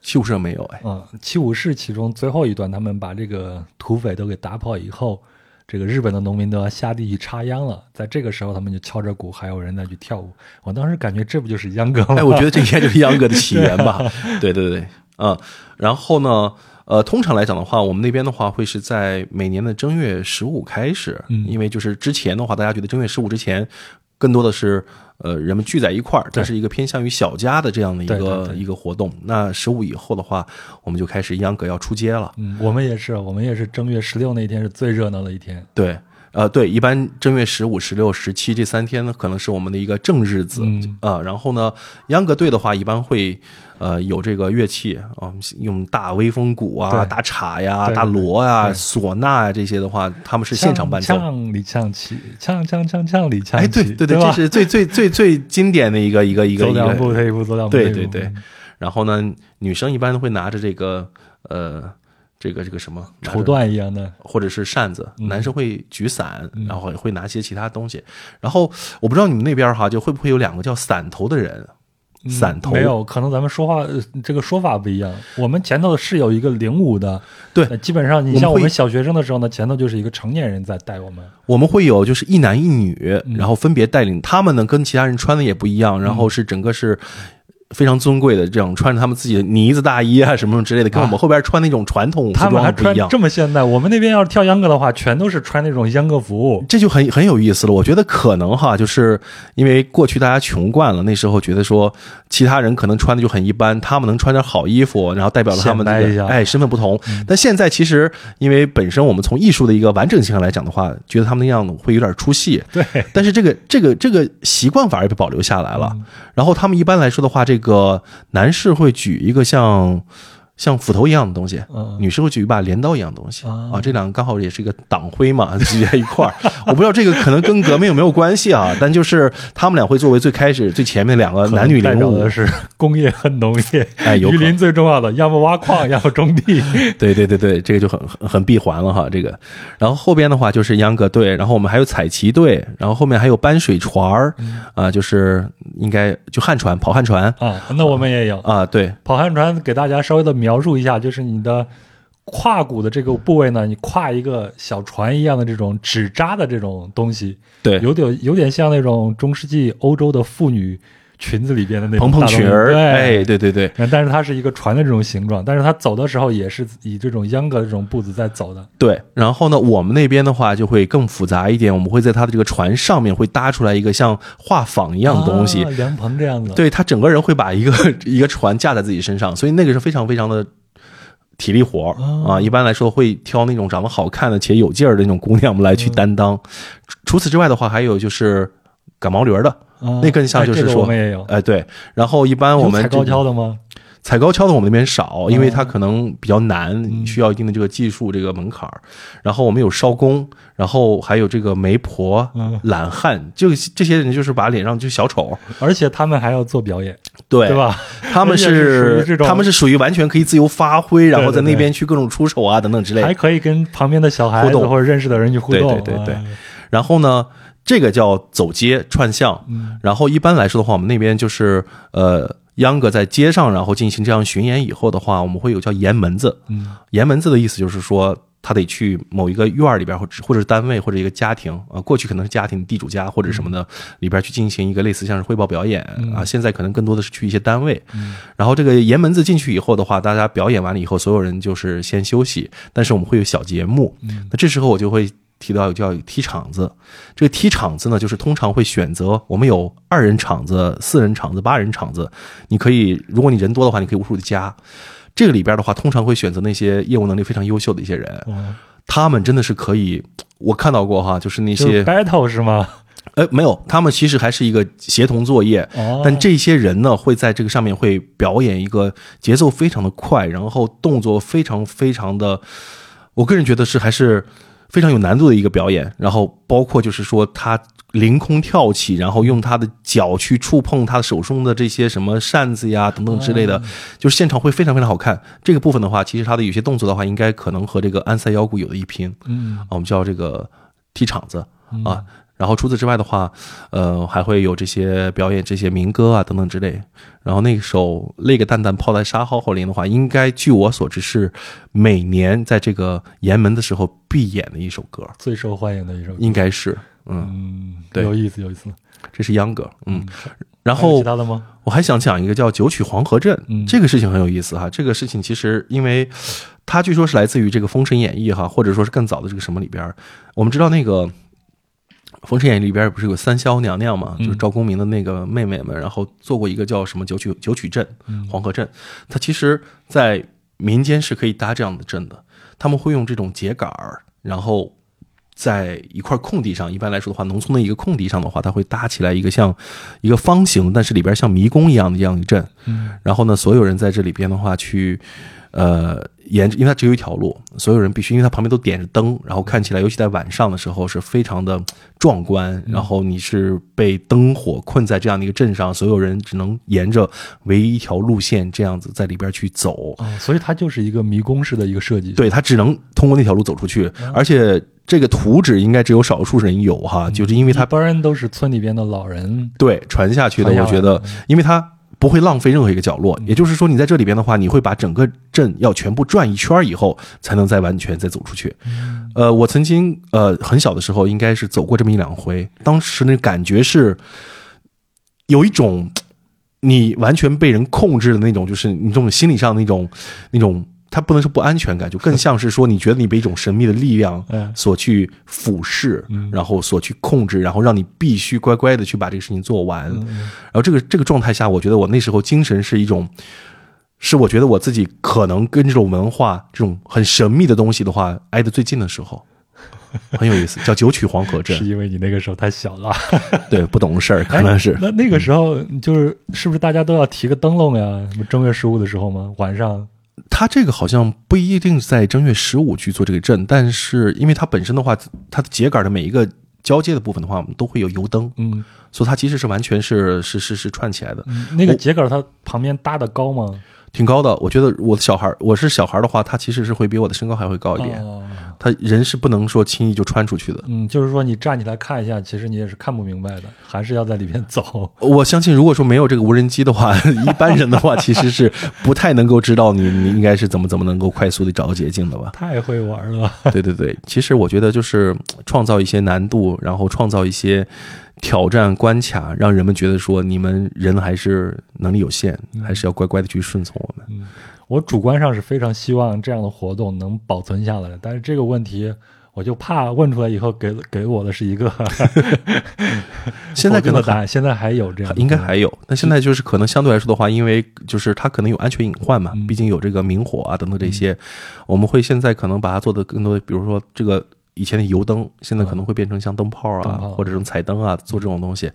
七武士没有哎，嗯，七武士其中最后一段，他们把这个土匪都给打跑以后，这个日本的农民都要下地去插秧了，在这个时候，他们就敲着鼓，还有人在去跳舞。我当时感觉这不就是秧歌吗？哎，我觉得这应该就是秧歌的起源吧。对 对对，嗯，然后呢，呃，通常来讲的话，我们那边的话会是在每年的正月十五开始，嗯因为就是之前的话，大家觉得正月十五之前更多的是呃人们聚在一块儿，这是一个偏向于小家的这样的一个一个活动。那十五以后的话，我们就开始秧歌要出街了。嗯，我们也是，我们也是正月十六那一天是最热闹的一天。对，呃，对，一般正月十五、十六、十七这三天呢，可能是我们的一个正日子啊、嗯然后呢，秧歌队的话，一般会呃有这个乐器啊、用大威风鼓啊、大镲呀、大锣呀、对唢呐呀这些的话，他们是现场伴奏。唱里唱气，唱唱唱唱里唱哎，气，对对对，这是最最最最经典的一个一个一个一走两步。退一步，走两步。对对对，然后呢，女生一般都会拿着这个呃这个这个什么绸缎一样的，或者是扇子，嗯男生会举伞，然后也会拿些其他东西。然后我不知道你们那边哈，就会不会有两个叫伞头的人，伞头。没有，可能咱们说话呃这个说法不一样。我们前头是有一个领舞的，对呃基本上你像我们小学生的时候呢，前头就是一个成年人在带我们。我们会有就是一男一女，嗯然后分别带领他们呢，跟其他人穿的也不一样，然后是整个是。非常尊贵的这样穿着他们自己的呢子大衣啊什么什么之类的，跟我们后边穿那种传统服他们还穿装不一样。这么现代，我们那边要是跳秧歌的话，全都是穿那种秧歌服。这就很很有意思了。我觉得可能哈，就是因为过去大家穷惯了，那时候觉得说其他人可能穿的就很一般，他们能穿点好衣服，然后代表了他们这显摆一下嗯个哎身份不同。但现在其实因为本身我们从艺术的一个完整性上来讲的话，觉得他们那样子会有点出戏。对，但是这个这个这个习惯反而被保留下来了。然后他们一般来说的话，这个这个男士会举一个像像斧头一样的东西，嗯女士会举一把镰刀一样的东西啊啊。这两个刚好也是一个党徽嘛，聚在一块儿。我不知道这个可能跟革命有没有关系啊，但就是他们俩会作为最开始最前面两个男女代领舞表的是工业和农业，哎榆林最重要的，要么挖矿，要么种地。对对对对，这个就很很很闭环了哈。这个，然后后边的话就是秧歌队，然后我们还有彩旗队，然后后面还有搬水船儿啊、就是应该就旱船跑旱船啊，那我们也有啊，对跑旱船，给大家稍微的描述一下，就是你的胯骨的这个部位呢，你跨一个小船一样的这种纸扎的这种东西，对，有点有点像那种中世纪欧洲的妇女裙子里边的那种蓬蓬裙儿，对，哎，对对对但是它是一个船的这种形状，但是它走的时候也是以这种秧歌的这种步子在走的。对。然后呢，我们那边的话就会更复杂一点，我们会在它的这个船上面会搭出来一个像画舫一样的东西，啊凉棚这样子。，对他整个人会把一个 一个船架在自己身上，所以那个是非常非常的体力活啊。一般来说会挑那种长得好看的且有劲儿的那种姑娘们来去担当。除此之外的话，还有就是赶毛驴儿的，啊那更像就是哎这个说我们也有。哎对。然后一般我们踩高跷的吗？踩高跷的我们那边少，因为它可能比较难，嗯需要一定的这个技术这个门槛儿。然后我们有烧工，然后还有这个媒婆、嗯懒汉，就这些人就是把脸上就小丑，而且他们还要做表演，对对吧？他们是 他们是属于完全可以自由发挥，然后在那边去各种出手啊等等之类还。可以跟旁边的小孩子互动或者认识的人去互动。对对对然后呢，这个叫走街串巷。嗯然后一般来说的话，我们那边就是呃，秧歌在街上，然后进行这样巡演以后的话，我们会有叫沿门子。嗯沿门子的意思就是说。他得去某一个院儿里边，或者或者是单位或者一个家庭啊，过去可能是家庭地主家或者什么的里边去进行一个类似像是汇报表演啊，现在可能更多的是去一些单位。然后这个沿门子进去以后的话，大家表演完了以后，所有人就是先休息，但是我们会有小节目。那这时候我就会提到叫踢场子。这个踢场子呢，就是通常会选择我们有二人场子、四人场子、八人场子，你可以如果你人多的话，你可以无数的加。这个里边的话，通常会选择那些业务能力非常优秀的一些人，嗯他们真的是可以，我看到过哈，就是那些 battle 是吗？呃没有，他们其实还是一个协同作业，哦，但这些人呢，会在这个上面会表演一个节奏非常的快，然后动作非常非常的，我个人觉得是还是非常有难度的一个表演。然后包括就是说他凌空跳起，然后用他的脚去触碰他手中的这些什么扇子呀等等之类的，就是现场会非常非常好看。这个部分的话，其实他的有些动作的话，应该可能和这个安塞腰鼓有的一拼。嗯啊，我们叫这个踢场子啊。然后除此之外的话，呃，还会有这些表演这些民歌啊等等之类。然后那首《那个蛋蛋泡在沙蒿后林》的话，应该据我所知是每年在这个沿门的时候必演的一首歌，最受欢迎的一首歌。应该是，嗯，嗯，对有意思有意思。这是秧歌，嗯。然后其他的吗？我还想讲一个叫九曲黄河阵，嗯这个事情很有意思哈。这个事情其实因为它据说是来自于这个《封神演义》哈，或者说是更早的这个什么里边。我们知道那个《封神演义》里边不是有三霄娘娘嘛，嗯就是赵公明的那个妹妹们，然后做过一个叫什么九曲九曲阵、嗯黄河阵。它其实，在民间是可以搭这样的阵的，他们会用这种秸秆儿，然后。在一块空地上，一般来说的话，农村的一个空地上的话，它会搭起来一个像一个方形，但是里边像迷宫一样的这样一个阵。嗯然后呢，所有人在这里边的话去，呃，沿着，因为它只有一条路，所有人必须，因为它旁边都点着灯，然后看起来，尤其在晚上的时候是非常的壮观。然后你是被灯火困在这样的一个镇上，所有人只能沿着唯一一条路线这样子在里边去走。啊，所以它就是一个迷宫式的一个设计。对它只能通过那条路走出去，而且这个图纸应该只有少数人有嗯哈，就是因为一它般人都是村里边的老人。对传下去的，我觉得，因为它不会浪费任何一个角落。也就是说，你在这里边的话，你会把整个镇要全部转一圈以后，才能再完全再走出去。呃，我曾经呃很小的时候，应该是走过这么一两回，当时那感觉是有一种你完全被人控制的那种，就是你这种心理上的那种那种。它不能说不安全感，就更像是说，你觉得你被一种神秘的力量 嗯所去俯视，然后所去控制，然后让你必须乖乖的去把这个事情做完。然后这个这个状态下，我觉得我那时候精神是一种，是我觉得我自己可能跟这种文化这种很神秘的东西的话挨得最近的时候，很有意思，叫九曲黄河是。因为你那个时候太小了，对，不懂事儿，可能是。那那个时候就是是不是大家都要提个灯笼呀？什么正月十五的时候吗？晚上它这个好像不一定在正月十五去做这个阵，但是因为它本身的话，它的秸秆的每一个交接的部分的话，我们都会有油灯，嗯，所以它其实是完全是是是是串起来的，那个秸秆它旁边搭的高吗？挺高的。我觉得我的小孩，我是小孩的话，他其实是会比我的身高还会高一点。哦他人是不能说轻易就穿出去的。嗯，就是说你站起来看一下，其实你也是看不明白的，还是要在里面走。我相信，如果说没有这个无人机的话，一般人的话 其实是不太能够知道你你应该是怎么怎么能够快速的找到捷径的吧。太会玩了，对对对，其实我觉得就是创造一些难度，然后创造一些挑战关卡，让人们觉得说你们人还是能力有限，还是要乖乖的去顺从我们。我主观上是非常希望这样的活动能保存下来，但是这个问题。我就怕问出来以后给给我的是一个 现在可能答案，现在还有这样的，应该还有，那现在就是可能相对来说的话，因为就是它可能有安全隐患嘛，毕竟有这个明火啊等等这些，我们会现在可能把它做的更多，比如说这个以前的油灯，现在可能会变成像灯泡啊，或者这种彩灯啊，做这种东西，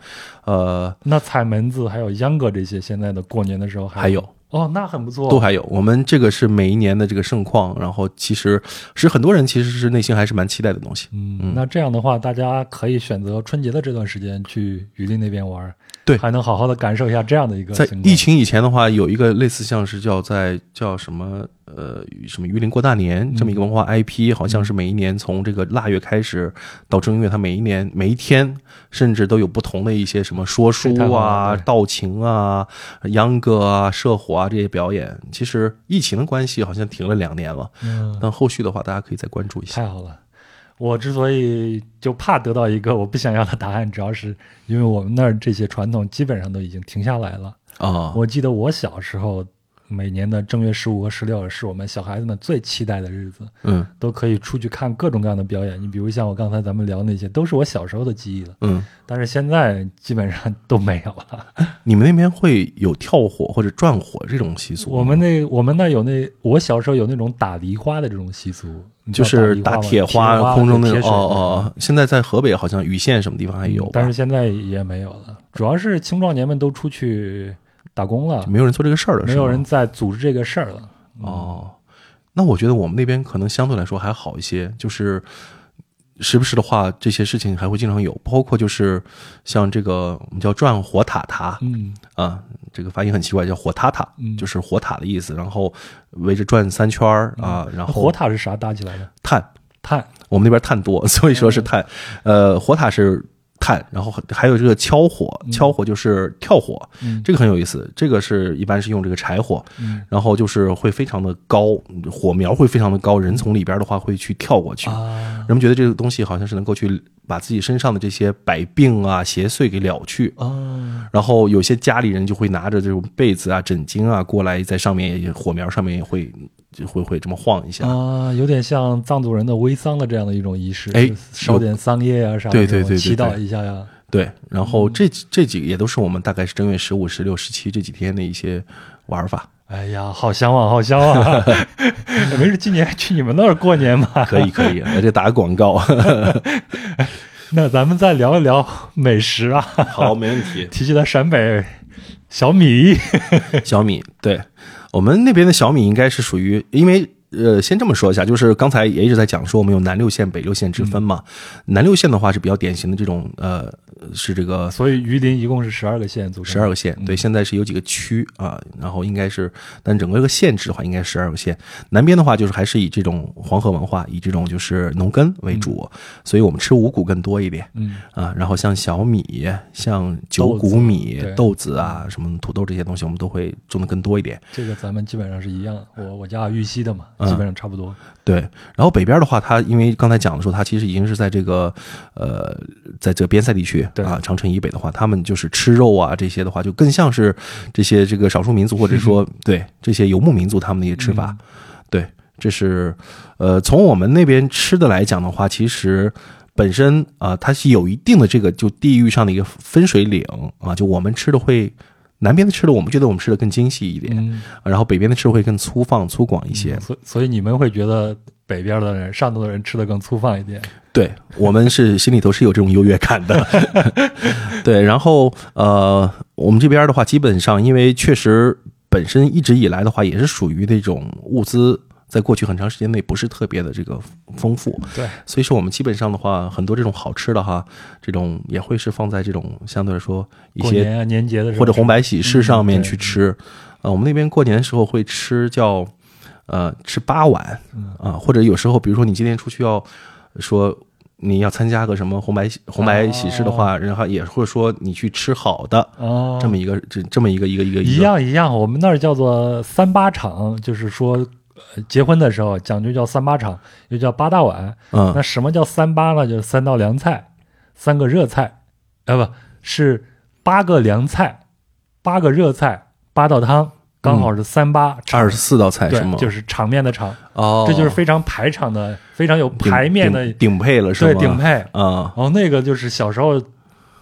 呃，那彩门子还有秧歌这些，现在的过年的时候还还有。哦，那很不错，都还有，我们这个是每一年的这个盛况，然后其实是很多人其实是内心还是蛮期待的东西。嗯，那这样的话，大家可以选择春节的这段时间去榆林那边玩，对。还能好好的感受一下这样的一个在疫情以前的话，有一个类似像是叫在叫什么呃什么榆林过大年这么一个文化 IP，好像是每一年从这个腊月开始到正月，它每一年每一天甚至都有不同的一些什么说书啊、道情啊、秧歌啊、社火啊这些表演。其实疫情的关系好像停了两年了，嗯，但后续的话大家可以再关注一下。太好了。我之所以就怕得到一个我不想要的答案，主要是因为我们那儿这些传统基本上都已经停下来了。啊，我记得我小时候，每年的正月十五和十六是我们小孩子们最期待的日子，嗯都可以出去看各种各样的表演。你比如像我刚才咱们聊那些，都是我小时候的记忆了。嗯，但是现在基本上都没有了。你们那边会有跳火或者转火这种习俗？我们那我们那有那我小时候有那种打梨花的这种习俗，就是打铁花空中那哦哦，现在在河北好像禹县什么地方还有，嗯但是现在也没有了。主要是青壮年们都出去打工了，没有人做这个事儿了，没有人在组织这个事儿了。哦。那我觉得我们那边可能相对来说还好一些，就是时不时的话，这些事情还会经常有，包括就是像这个我们叫转火塔塔嗯啊，这个发音很奇怪，叫火塔塔，嗯就是火塔的意思，然后围着转三圈儿啊，然后火塔是啥搭起来的？碳。碳。我们那边碳多，所以说嗯是碳。呃，火塔是炭，然后还有这个敲火，敲火就是跳火，嗯这个很有意思。这个是一般是用这个柴火，嗯然后就是会非常的高，火苗会非常的高，人从里边的话会去跳过去。啊人们觉得这个东西好像是能够去把自己身上的这些百病啊、邪祟给了去。啊然后有些家里人就会拿着这种被子啊、枕巾啊过来，在上面也火苗上面也会就会会这么晃一下。啊，有点像藏族人的微桑的这样的一种仪式，哎烧点桑叶啊、啥的，对对对对祈祷一下呀。对，然后这这几个也都是我们大概是正月十五、十六、十七这几天的一些玩法。哎呀，好向往，好向往！没事，今年去你们那儿过年吧。可以可以，来这打个广告。那咱们再聊一聊美食啊。好，没问题。提起来陕北小米，小米，对我们那边的小米应该是属于，因为呃，先这么说一下，就是刚才也一直在讲说我们有南六县、北六县之分嘛。南六县的话是比较典型的这种呃，是这个所以榆林一共是十二个县组成，十二个县，对，现在是有几个区啊，然后应该是，但整个一个县制的话，应该十二个县。南边的话，就是还是以这种黄河文化，以这种就是农耕为主，所以我们吃五谷更多一点嗯，啊。然后像小米、像九谷米对、豆子啊、什么土豆这些东西，我们都会种的更多一点。这个咱们基本上是一样。我我家玉溪的嘛，嗯基本上差不多。对，然后北边的话，它因为刚才讲的说，它其实已经是在这个呃，在这个边塞地区对啊，长城以北的话，他们就是吃肉啊这些的话，就更像是这些这个少数民族或者说 对这些游牧民族他们的一些吃法。对，这是呃，从我们那边吃的来讲的话，其实。本身啊、它是有一定的这个就地域上的一个分水岭啊，就我们吃的会南边的吃的，我们觉得我们吃的更精细一点，嗯，然后北边的吃的会更粗放粗犷一些。所所以你们会觉得北边的人、上头的人吃的更粗放一点。对我们是心里头是有这种优越感的，对。然后呃，我们这边的话，基本上因为确实本身一直以来的话，也是属于那种物资。在过去很长时间内不是特别的这个丰富，对，所以说我们基本上的话，很多这种好吃的哈，这种也会是放在这种相对来说一些过年啊、年节的时候，或者红白喜事上面嗯去吃。呃，我们那边过年的时候会吃叫呃吃八碗嗯啊、或者有时候比如说你今天出去要说你要参加个什么红白喜红白喜事的话，然后也会说你去吃好的。哦，这么一个这这么一个一个一个一样一样，我们那儿叫做三八场，就是说。呃结婚的时候讲究叫三八场，又叫八大碗。嗯那什么叫三八呢？就是三道凉菜，三个热菜，啊不是八个凉菜，八个热菜，八道汤，刚好是三八。二十四道菜是吗？就是场面的场，哦，这就是非常排场的，非常有排面的，顶顶配了是吗？对顶配。啊。然后那个就是小时候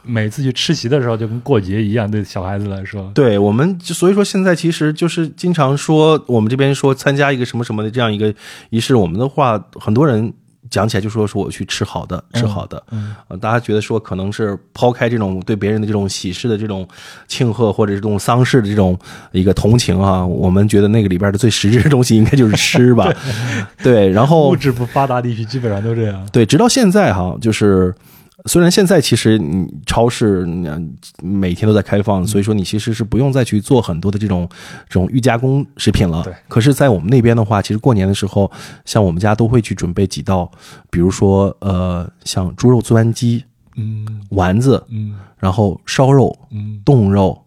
每次去吃席的时候，就跟过节一样，对小孩子来说。对我们，所以说现在其实就是经常说，我们这边说参加一个什么什么的这样一个仪式，我们的话，很多人讲起来就说说我去吃好的，吃好的，嗯呃，大家觉得说可能是抛开这种对别人的这种喜事的这种庆贺，或者是这种丧事的这种一个同情啊，我们觉得那个里边的最实质的东西应该就是吃吧，对，然后物质不发达地区基本上都这样。对，直到现在哈，就是虽然现在其实你超市嗯每天都在开放，所以说你其实是不用再去做很多的这种这种预加工食品了。对可是，在我们那边的话，其实过年的时候，像我们家都会去准备几道，比如说呃，像猪肉钻鸡、嗯丸子，嗯然后烧肉、嗯，冻肉。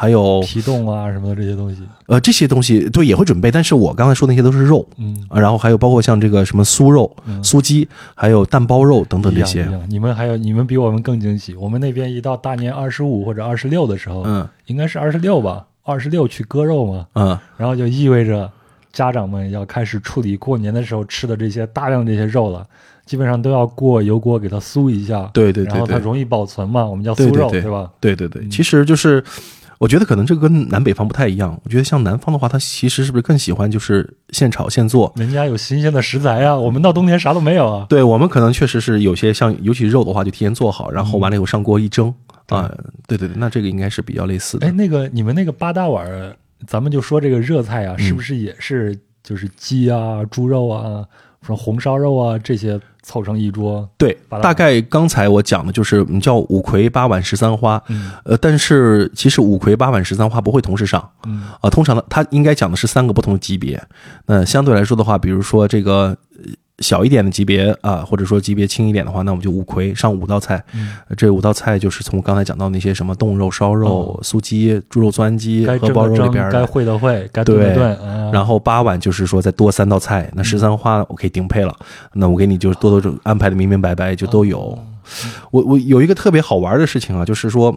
还有皮冻啊什么的这些东西。呃这些东西，对也会准备，但是我刚才说的那些都是肉，嗯，啊然后还有包括像这个什么酥肉、嗯酥鸡，还有蛋包肉等等这些。你们还有你们比我们更惊喜。我们那边一到大年二十五或者二十六的时候，嗯应该是二十六吧，二十六去割肉嘛，嗯。然后就意味着家长们要开始处理过年的时候吃的这些大量这些肉了，基本上都要过油锅给它酥一下，对对对对然后它容易保存嘛，我们叫酥肉，对对对吧？对对对，嗯其实就是，我觉得可能这个跟南北方不太一样。我觉得像南方的话，他其实是不是更喜欢就是现炒现做？人家有新鲜的食材啊，我们到冬天啥都没有啊。对我们可能确实是有些像，尤其是肉的话，就提前做好，然后完了以后上锅一蒸啊。对对对，那这个应该是比较类似的哎，。那个你们那个八大碗儿，咱们就说这个热菜啊，嗯是不是也是就是鸡啊、猪肉啊、什么红烧肉啊这些凑成一桌？对，大大概刚才我讲的就是嗯叫五魁八碗十三花，嗯呃，但是其实五魁八碗十三花不会同时上，嗯啊，通常呢，它应该讲的是三个不同的级别。那相对来说的话，比如说这个呃小一点的级别啊，或者说级别轻一点的话，那我们就五魁上五道菜。这五道菜就是从刚才讲到那些什么冻肉、烧肉、酥鸡、猪肉钻鸡、该荷包蒸的蒸，该肉里边该会的烩，该炖的对。炖。啊、然后八碗就是说再多三道菜，那十三花我可以顶配了，那我给你就多多安排的明明白白就都有。我我有一个特别好玩的事情啊，就是说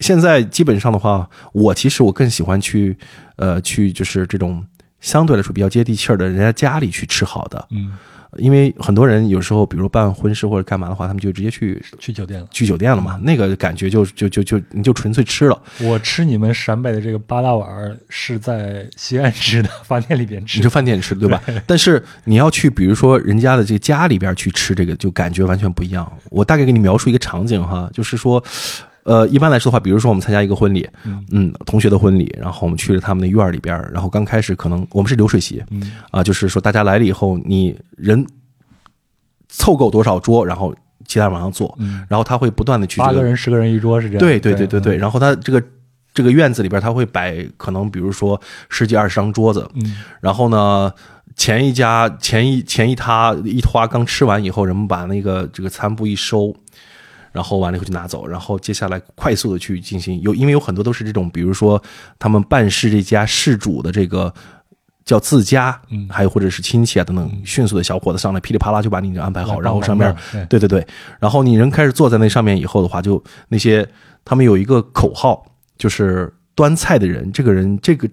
现在基本上的话，我其实我更喜欢去呃去就是这种相对来说比较接地气儿的人家家里去吃好的，嗯，因为很多人有时候比如办婚事或者干嘛的话，他们就直接去去酒店了。去酒店了嘛，那个感觉就就就就你就纯粹吃了，我吃你们陕北的这个八大碗儿是在西安吃的，饭店里边吃你就。饭店吃对吧？但是你要去，比如说人家的这个家里边去吃这个，就感觉完全不一样。我大概给你描述一个场景哈，就是说，呃，一般来说的话，比如说我们参加一个婚礼，嗯，同学的婚礼，然后我们去了他们的院儿里边儿，然后刚开始可能我们是流水席，嗯啊，就是说大家来了以后，你人凑够多少桌，然后其他人往上坐，然后他会不断的去这个八个人、十个人一桌是这样。对对对对对，嗯然后他这个这个院子里边，他会摆可能比如说十几二十张桌子，嗯然后呢，前一家前一前一他一花刚吃完以后，人们把那个这个餐布一收。然后完了以后就拿走，然后接下来快速的去进行有，因为有很多都是这种，比如说他们办事这家事主的这个叫自家，嗯。还有或者是亲戚啊等等，迅速的小伙子上来噼里啪啦就把你安排好，然后上面对对对，然后你人开始坐在那上面以后的话，就那些他们有一个口号，就是端菜的人，这个人这个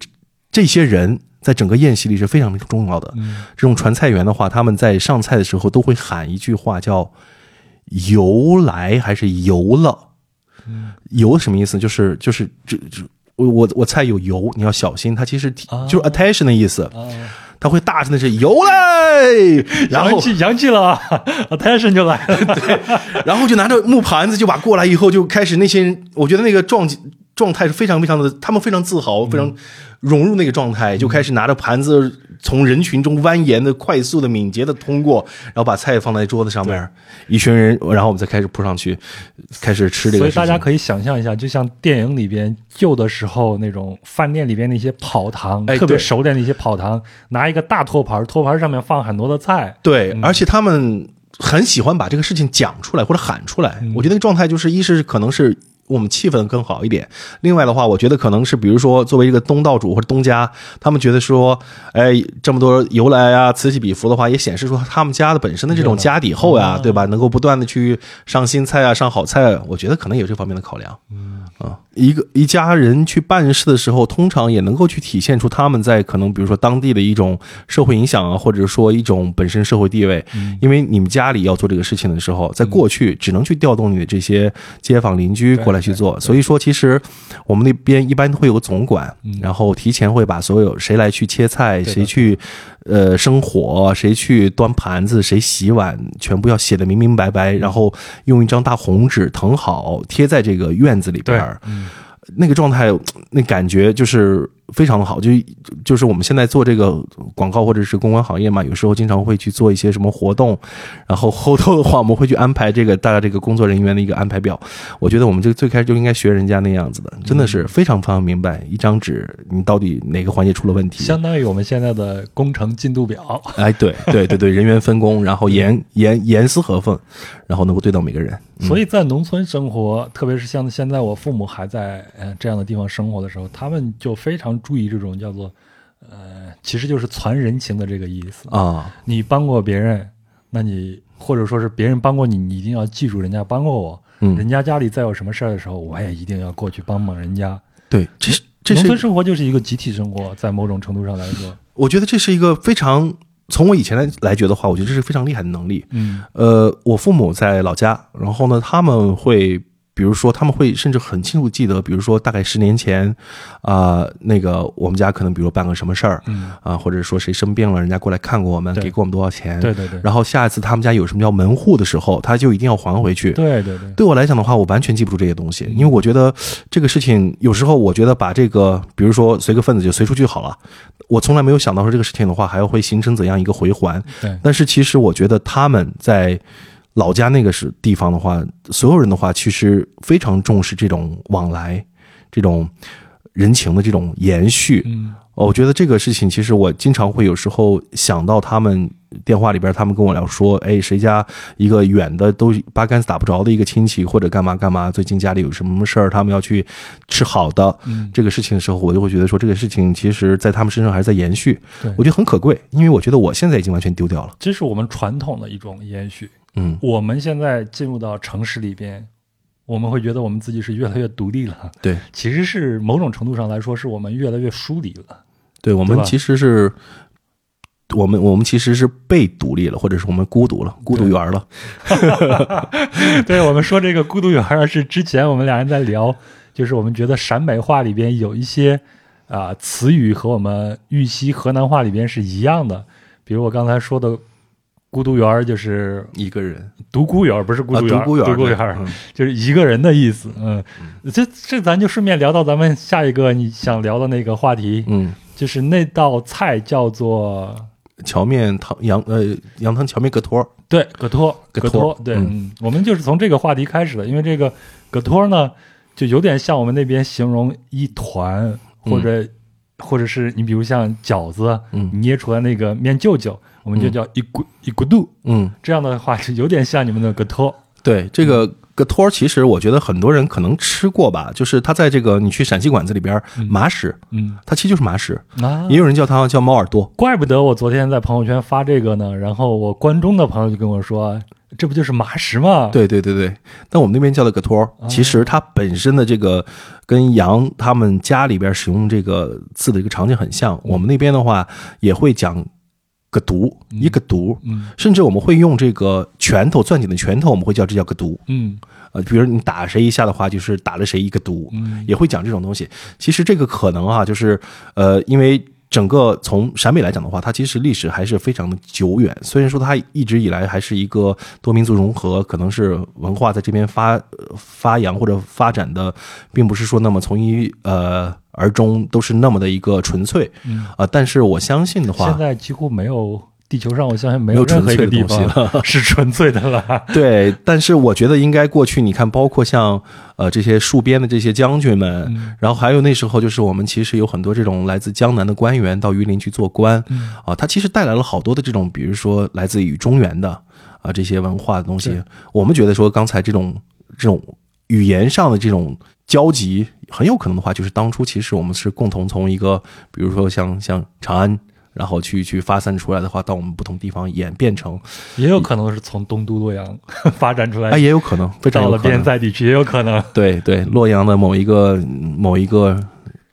这些人在整个宴席里是非常重要的。嗯。这种传菜员的话，他们在上菜的时候都会喊一句话，叫“油来”还是“由了”。由什么意思？就是就是这这我我我猜有油，你要小心。它其实就是 attention 的意思，啊，它会大声的是油嘞，然后洋气洋气了啊，attention 就来了。对然后就拿着木盘子就把过来以后就开始那些人，我觉得那个状状态是非常非常的，他们非常自豪，非常融入那个状态，就开始拿着盘子从人群中蜿蜒的、快速的、敏捷的通过，然后把菜放在桌子上面，一群人，然后我们再开始扑上去，开始吃这个所以。大家可以想象一下，就像电影里边旧的时候那种饭店里边那些跑堂，哎特别熟练的一些跑堂，拿一个大托盘，托盘上面放很多的菜，对，而且他们很喜欢把这个事情讲出来或者喊出来。我觉得那个状态就是，一是可能是我们气氛更好一点，另外的话，我觉得可能是比如说作为一个东道主或者东家，他们觉得说，哎，这么多由来啊，此起彼伏的话，也显示出他们家的本身的这种家底厚呀、对吧？能够不断的去上新菜啊，上好菜，我觉得可能有这方面的考量。啊，一个一家人去办事的时候，通常也能够去体现出他们在可能比如说当地的一种社会影响啊，或者说一种本身社会地位。因为你们家里要做这个事情的时候，在过去只能去调动你的这些街坊邻居过来去做，所以说其实我们那边一般会有个总管，然后提前会把所有谁来去切菜，谁去呃生火，谁去端盘子，谁洗碗，全部要写的明明白白，然后用一张大红纸誊好，贴在这个院子里边儿。那个状态，那感觉就是非常的好。就就是我们现在做这个广告或者是公关行业嘛，有时候经常会去做一些什么活动，然后后头的话我们会去安排这个大家这个工作人员的一个安排表。我觉得我们这个最开始就应该学人家那样子的，真的是非常非常明白，一张纸你到底哪个环节出了问题。相当于我们现在的工程进度表。哎，对对对对，人员分工，然后严严严丝合缝，然后能够对到每个人。所以在农村生活，特别是像现在我父母还在呃这样的地方生活的时候，他们就非常注意这种叫做呃，其实就是传人情的这个意思。啊，你帮过别人，那你或者说是别人帮过你，你一定要记住人家帮过我。嗯人家家里再有什么事儿的时候，我也一定要过去帮帮人家。对，这是这是农村生活就是一个集体生活，在某种程度上来说，我觉得这是一个非常从我以前来来觉得话，我觉得这是非常厉害的能力。嗯呃，我父母在老家，然后呢，他们会，比如说，他们会甚至很清楚记得，比如说大概十年前，啊、那个我们家可能比如办个什么事儿，嗯，啊、或者说谁生病了，人家过来看过我们，给过我们多少钱，对对对，然后下一次他们家有什么叫门户的时候，他就一定要还回去。对对对，对我来讲的话，我完全记不住这些东西，因为我觉得这个事情有时候，我觉得把这个，比如说随个份子就随出去好了，我从来没有想到说这个事情的话，还要会形成怎样一个回环。对。但是其实我觉得他们在老家那个是地方的话，所有人的话，其实非常重视这种往来，这种人情的这种延续。嗯哦，我觉得这个事情，其实我经常会有时候想到他们电话里边，他们跟我聊说，哎，谁家一个远的都八竿子打不着的一个亲戚，或者干嘛干嘛，最近家里有什么事儿，他们要去吃好的嗯，这个事情的时候，我就会觉得说，这个事情其实在他们身上还是在延续对，我觉得很可贵，因为我觉得我现在已经完全丢掉了。这是我们传统的一种延续。嗯，我们现在进入到城市里边，我们会觉得我们自己是越来越独立了。对，其实是某种程度上来说，是我们越来越疏离了。对，我们其实是。我们我们其实是被独立了，或者是我们孤独了，孤独园了。对我们说这个孤独园儿是之前我们俩人在聊，就是我们觉得陕北话里边有一些啊、词语和我们玉溪河南话里边是一样的，比如我刚才说的孤独园儿就是一个人。独孤园儿，不是孤啊，独园儿，独孤园，独孤园就是一个人的意思。嗯，这这咱就顺便聊到咱们下一个你想聊的那个话题，嗯，就是那道菜叫做荞面汤羊呃羊汤荞面蛤托，对葛托，葛托对，我们就是从这个话题开始的，因为这个葛托呢，就有点像我们那边形容一团或者、或者是你比如像饺子，嗯。捏出来那个面舅舅，我们就叫一咕一咕嘟，嗯，这样的话就有点像你们的葛托，对，这个个托其实我觉得很多人可能吃过吧，就是它在这个你去陕西馆子里边麻食，嗯。它其实就是麻食，啊。也有人叫它叫猫耳朵，怪不得我昨天在朋友圈发这个呢，然后我关中的朋友就跟我说，这不就是麻食吗？，对对对对，但我们那边叫的个托，哦其实它本身的这个跟羊他们家里边使用这个字的一个场景很像。我们那边的话也会讲个毒，一个毒，嗯甚至我们会用这个拳头攥紧的拳头，我们会叫这叫个毒。嗯呃，比如你打谁一下的话，就是打了谁一个毒，嗯也会讲这种东西。其实这个可能啊，就是呃，因为整个从陕北来讲的话，它其实历史还是非常的久远。虽然说它一直以来还是一个多民族融合，可能是文化在这边发呃发扬或者发展的，并不是说那么从一呃而终都是那么的一个纯粹嗯，啊、但是我相信的话现，在几乎没有地球上，我相信没没有任何一个地纯粹的方东 是纯粹的了。对，但是我觉得应该过去，你看，包括像呃这些戍边的这些将军们，嗯然后还有那时候就是我们其实有很多这种来自江南的官员到榆林去做官，嗯啊，他其实带来了好多的这种，比如说来自于中原的啊这些文化的东西。我们觉得说刚才这种这种语言上的这种交集，很有可能的话，就是当初其实我们是共同从一个，比如说像像长安。然后去去发散出来的话，到我们不同地方演变成，也有可能是从东都洛阳 发展出来哎，，也有可能，到了边。塞地区也有可能。对对，洛阳的某一个某一个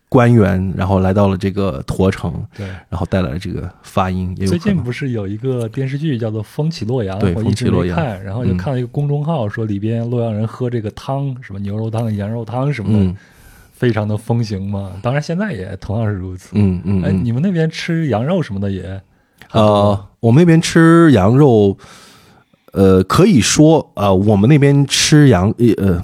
官员，然后来到了这个驼城，对，然后带来了这个发音，也有最近。不是有一个电视剧叫做《风起洛阳》，对我一直风起洛阳没看，然后就嗯看了一个公众号，说里边洛阳人喝这个汤，什么牛肉汤、羊肉汤什么的，嗯非常的风行嘛。当然现在也同样是如此。哎，嗯嗯哎你们那边吃羊肉什么的也呃，我们那边吃羊肉，呃，可以说呃，我们那边吃羊呃。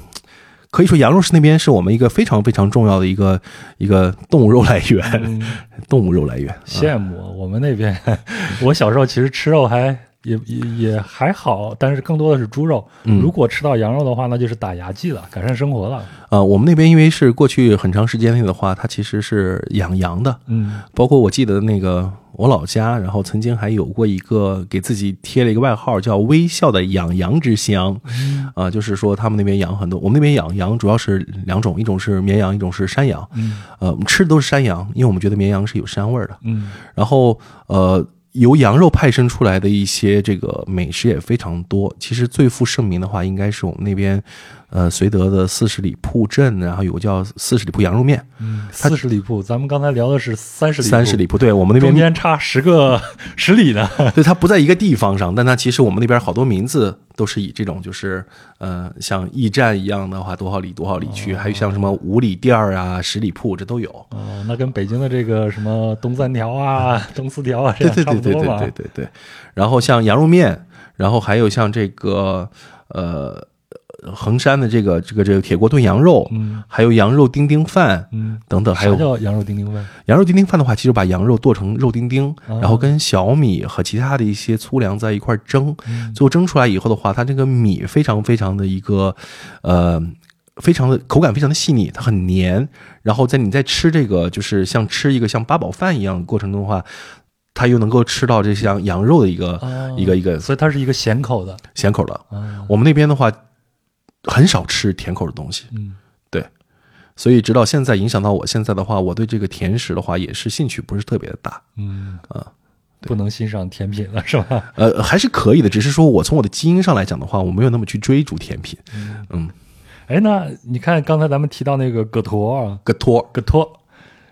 可以说，羊肉是那边是我们一个非常非常重要的一个一个动物肉来源，嗯 动物肉来源。羡慕我们那边，我小时候其实吃肉还也也也还好，但是更多的是猪肉。嗯。如果吃到羊肉的话，那就是打牙祭了，改善生活了。呃，我们那边因为是过去很长时间内的话，它其实是养羊的，嗯。包括我记得那个我老家，然后曾经还有过一个给自己贴了一个外号叫“微笑的养羊之乡”，啊、就是说他们那边养很多，我们那边养羊主要是两种，一种是绵羊，一种是山羊，嗯。呃，我们吃的都是山羊，因为我们觉得绵羊是有膻味儿的，嗯。然后呃。由羊肉派生出来的一些这个美食也非常多。其实最负盛名的话，应该是我们那边，呃，绥德的四十里铺镇，然后有个叫四十里铺羊肉面，嗯，四十里铺，咱们刚才聊的是三十里铺，三十里铺。对我们那边中间差十个十里呢。对，它不在一个地方上，但它其实我们那边好多名字都是以这种就是呃像驿站一样的话，多少里多少里去，还有像什么五里店儿啊、十里铺，这都有。哦，那跟北京的这个什么东三条啊、东四条啊，这样差不多嘛。对对对对对对对。然后像羊肉面，然后还有像这个呃衡山的这个这个这个铁锅炖羊肉，嗯还有羊肉丁丁饭嗯，等等，还有羊肉丁丁饭？羊肉丁丁饭的话，其实把羊肉剁成肉丁丁，哦然后跟小米和其他的一些粗粮在一块蒸，嗯最后蒸出来以后的话，它这个米非常非常的一个呃。非常的口感非常的细腻，它很黏，然后在你在吃这个就是像吃一个像八宝饭一样的过程中的话，它又能够吃到这像羊肉的一个、哦一个一个所以它是一个咸口的。咸口的。啊，我们那边的话很少吃甜口的东西，嗯，对。所以直到现在影响到我现在的话，我对这个甜食的话也是兴趣不是特别的大。嗯。啊，不能欣赏甜品了是吧？呃，还是可以的，只是说我从我的基因上来讲的话，我没有那么去追逐甜品。嗯，哎，那你看刚才咱们提到那个葛托啊，葛托，葛托，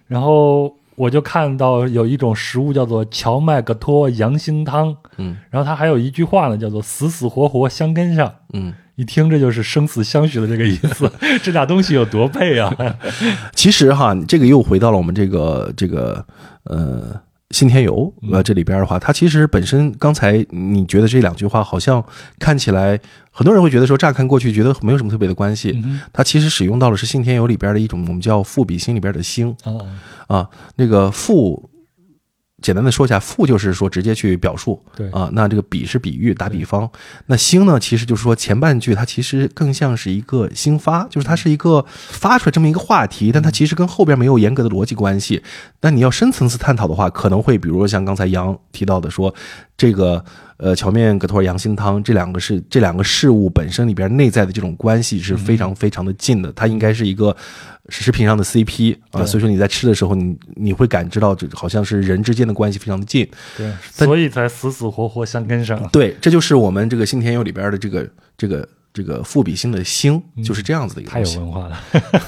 然后我就看到有一种食物叫做荞麦葛托羊心汤，嗯。然后它还有一句话呢，叫做死死活活香根上。嗯，一听这就是生死相许的这个意思，这俩东西有多配啊！其实哈，这个又回到了我们这个这个呃信天游，呃，这里边的话，它其实本身刚才你觉得这两句话好像看起来，很多人会觉得说，乍看过去觉得没有什么特别的关系，嗯它其实使用到的是信天游里边的一种我们叫赋比兴里边的兴啊，那个赋。简单的说一下，赋就是说直接去表述，对啊，那这个比是比喻，打比方。那兴呢，其实就是说前半句它其实更像是一个兴发，就是它是一个发出来这么一个话题，但它其实跟后边没有严格的逻辑关系。但你要深层次探讨的话，可能会比如说像刚才杨提到的说，这个呃荞面葛托尔羊心汤这两个是这两个事物本身里边内在的这种关系是非常非常的近的，它应该是一个食品上的 CP 啊，所以说你在吃的时候，你你会感知到这好像是人之间的关系非常的近。对，所以才死死活活相跟上。对，这就是我们这个信天游里边的这个这个这个赋比兴的兴，就是这样子的一个太有。文化了。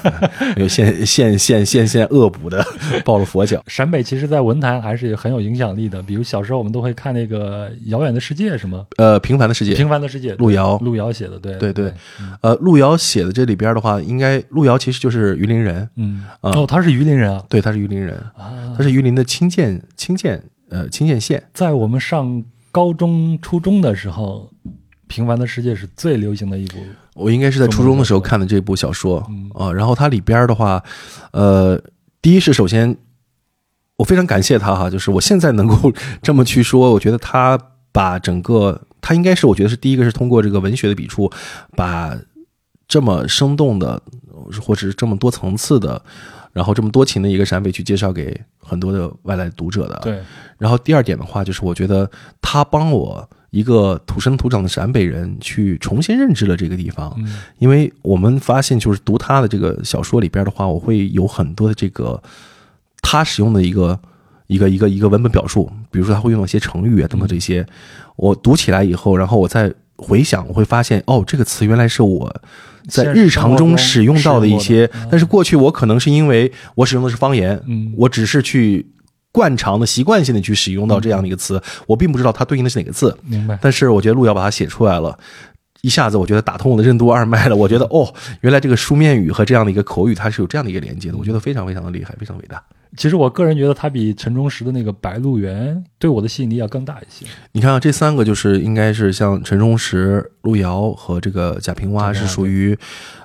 有现现现现现恶补的 抱了佛脚。陕北其实，在文坛还是很有影响力的。比如小时候我们都会看那个《遥远的世界》什么呃，平凡的世《界，平凡的世界》，路遥路遥写的，对对对，呃，路遥写的这里边的话，应该路遥其实就是榆林人，嗯，啊哦，他是榆林人啊对，他是榆林人，啊，他是榆林的清涧清涧呃清涧县。在我们上高中、初中的时候，《平凡的世界》是最流行的一部。我应该是在初中的时候看的这部小说嗯啊、然后它里边的话，呃，第一是首先我非常感谢他哈，就是我现在能够这么去说，我觉得他把整个他应该是我觉得是第一个是通过这个文学的笔触，把这么生动的或者是这么多层次的，然后这么多情的一个陕北去介绍给很多的外来读者的。对，然后第二点的话，就是我觉得他帮我一个土生土长的陕北人去重新认知了这个地方，嗯。因为我们发现就是读他的这个小说里边的话，我会有很多的这个他使用的一个一个一个一个文本表述，比如说他会用一些成语啊等等这些，我读起来以后，然后我再回想，我会发现哦，这个词原来是我。在日常中使用到的一些但是过去我可能是因为我使用的是方言，嗯。我只是去惯常的、习惯性的去使用到这样的一个词，我并不知道它对应的是哪个字。明白。但是我觉得路遥把它写出来了，一下子我觉得打通我的任督二脉了。我觉得哦，原来这个书面语和这样的一个口语它是有这样的一个连接的，我觉得非常非常的厉害，非常伟大。其实我个人觉得它比陈忠实的那个《白鹿原》对我的吸引力要更大一些。你看啊，这三个就是应该是像陈忠实、路遥和这个贾平凹贾平凹是属于，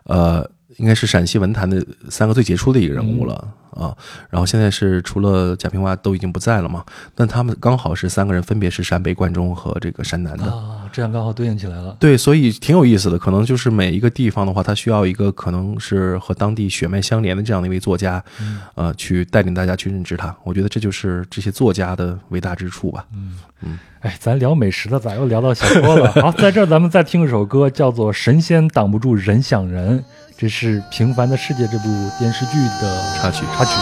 呃，应该是陕西文坛的三个最杰出的一个人物了。啊，然后现在是除了贾平凹都已经不在了嘛，但他们刚好是三个人，分别是陕北、关中和这个陕南的。啊，这样刚好对应起来了。对，所以挺有意思的。可能就是每一个地方的话，它需要一个可能是和当地血脉相连的这样的一位作家，呃，去带领大家去认知他。我觉得这就是这些作家的伟大之处吧。嗯嗯哎，咱聊美食的，咋又聊到小说了？好，在这儿咱们再听一首歌，叫做《神仙挡不住人想人》，这是《平凡的世界》这部电视剧的插曲插曲。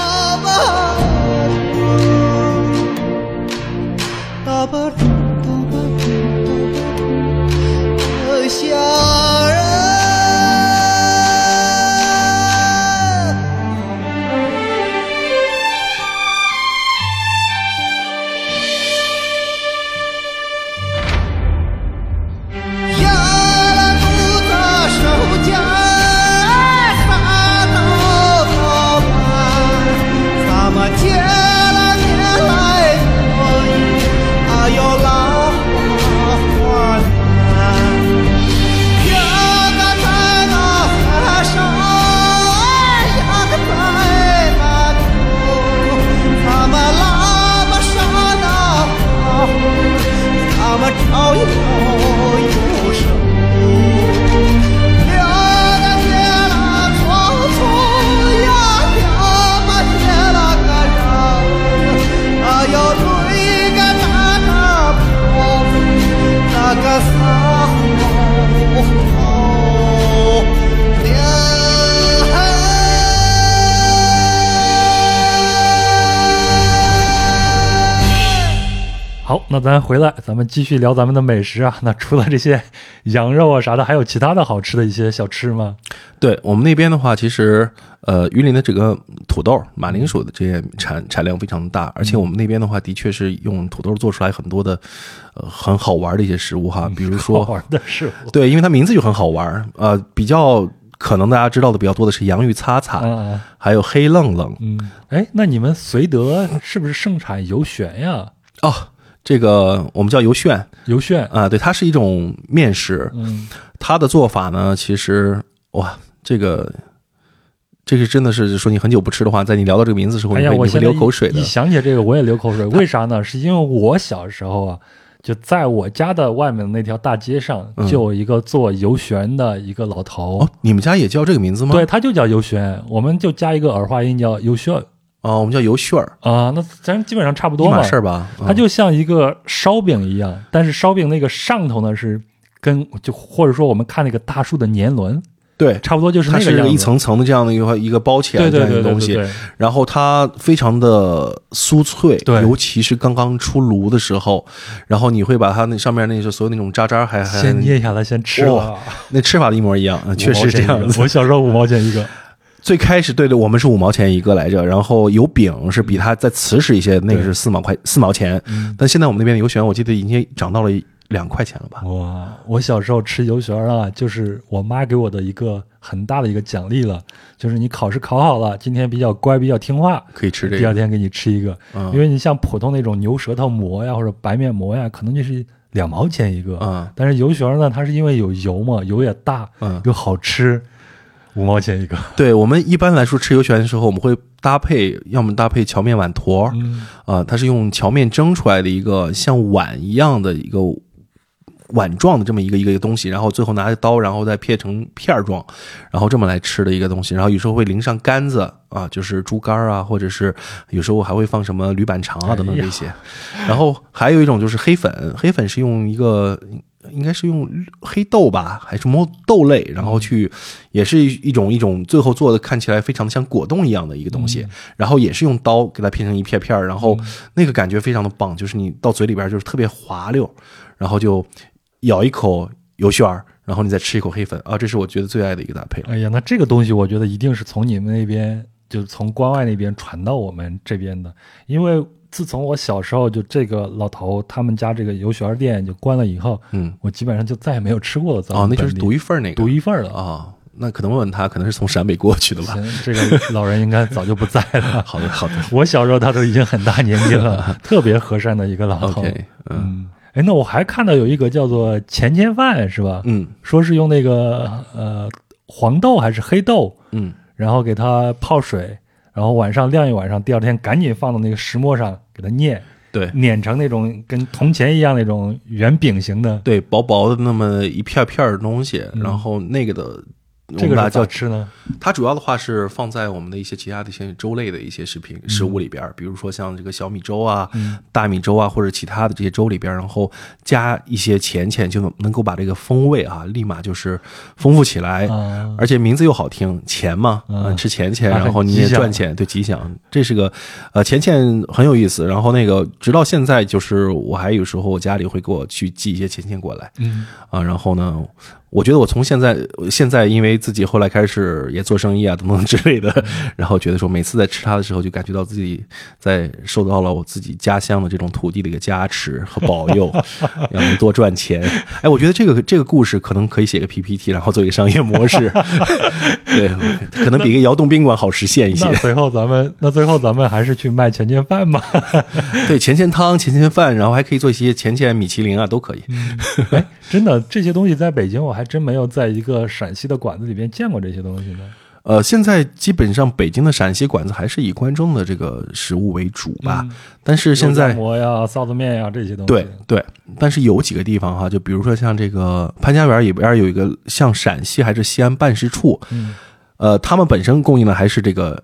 好，那咱回来，咱们继续聊咱们的美食啊。那除了这些羊肉啊啥的，还有其他的好吃的一些小吃吗？对我们那边的话，其实呃，榆林的这个土豆、马铃薯的这些产产量非常大，而且我们那边的话，的确是用土豆做出来很多的呃很好玩的一些食物哈，比如说好玩的食物。对，因为它名字就很好玩儿，呃，比较可能大家知道的比较多的是洋芋擦擦，啊，还有黑愣愣。嗯，哎，那你们绥德是不是盛产油旋呀？哦，这个我们叫油旋油旋，啊，对，它是一种面食，嗯，它的做法呢，其实哇，这个。这个真的是说你很久不吃的话，在你聊到这个名字的时候，我现在流口水的一。想起这个，我也流口水。为啥呢？是因为我小时候啊，就在我家的外面的那条大街上，嗯就有一个做油旋的一个老头。哦，你们家也叫这个名字吗？对，，他就叫油旋，我们就加一个儿化音叫油旋哦，我们叫油旋儿，啊、那咱基本上差不多嘛码。事儿吧？嗯它就像一个烧饼一样，但是烧饼那个上头呢是跟就或者说我们看那个大树的年轮，对，差不多就是它那个样子。是一层层的这样的一个一个包起来的这样一个东西，对对对，然后它非常的酥脆，对尤其是刚刚出炉的时候，然后你会把它那上面那些所有那种渣渣还还先捏下来，先吃了哇，那吃法的一模一样，嗯确实是这样子。我小时候五毛钱一个，最开始对对，我们是五毛钱一个来着，然后油饼是比它再瓷实一些，那个是四毛块四毛钱，嗯但现在我们那边的油旋，我记得已经涨到了两块钱了吧？哇！我小时候吃油旋儿啊，就是我妈给我的一个很大的一个奖励了，就是你考试考好了，今天比较乖，比较听话，可以吃这个，第二天给你吃一个。嗯因为你像普通那种牛舌头馍呀，或者白面馍呀，可能就是两毛钱一个。嗯但是油旋儿呢，它是因为有油嘛，油也大，嗯，又好吃，五毛钱一个。对我们一般来说吃油旋的时候，我们会搭配，要么搭配荞面碗坨儿，嗯啊、它是用荞面蒸出来的一个像碗一样的一个碗状的这么一个一个一个东西，然后最后拿着刀，然后再片成片儿状，然后这么来吃的一个东西。然后有时候会淋上干子啊，就是猪肝啊，或者是有时候还会放什么铝板肠啊等等这些。然后还有一种就是黑粉，黑粉是用一个。应该是用黑豆吧，还是什么豆类，然后去，也是一一种一种，最后做的看起来非常的像果冻一样的一个东西，然后也是用刀给它片成一片片儿，然后那个感觉非常的棒，就是你到嘴里边就是特别滑溜，然后就咬一口油旋儿，然后你再吃一口黑粉啊，这是我觉得最爱的一个搭配了。哎呀，那这个东西我觉得一定是从你们那边，就是从关外那边传到我们这边的，因为自从我小时候就这个老头他们家这个油旋儿店就关了以后，嗯，我基本上就再也没有吃过了。咱哦，那就是独一份儿那个独一份儿了。啊、那可能问问他，可能是从陕北过去的吧。行，这个老人应该早就不在了。好的，好的我小时候他都已经很大年纪了，特别和善的一个老头。嗯，哎，那我还看到有一个叫做钱钱饭是吧？嗯说是用那个呃黄豆还是黑豆，嗯，然后给它泡水，然后晚上晾一晚上，第二天赶紧放到那个石磨上给它碾，对碾成那种跟铜钱一样那种圆饼形的。对，薄薄的那么一片片的东西，嗯然后那个的。我这个是咋们把它叫吃呢？它主要的话是放在我们的一些其他的一些粥类的一些食品食物里边，比如说像这个小米粥啊、嗯。大米粥啊，或者其他的这些粥里边，然后加一些钱钱，就能够把这个风味啊，立马就是丰富起来。啊，而且名字又好听，钱嘛，嗯。嗯，吃钱钱，然后你也赚钱，对，吉祥，这是个，呃，钱钱很有意思。然后那个直到现在，就是我还有时候我家里会给我去寄一些钱钱过来，嗯。啊，然后呢，我觉得我从现在现在因为自己后来开始也做生意啊等等之类的，然后觉得说每次在吃它的时候，就感觉到自己在受到了我自己家乡的这种土地的一个加持和保佑，要能多赚钱。哎，我觉得这个这个故事可能可以写个 PPT，然后做一个商业模式，对，可能比一个窑洞宾馆好实现一些那。最后咱们那最后咱们还是去卖钱钱饭吧。对，钱钱汤、钱钱饭，然后还可以做一些钱钱米其林啊，都可以。哎，真的这些东西在北京我还真没有在一个陕西的馆子里边见过这些东西呢。呃，现在基本上北京的陕西馆子还是以关中的这个食物为主吧，嗯但是现在馍呀、臊子面呀这些东西。对对，但是有几个地方哈，就比如说像这个潘家园里边有一个像陕西还是西安办事处，嗯呃，他们本身供应的还是这个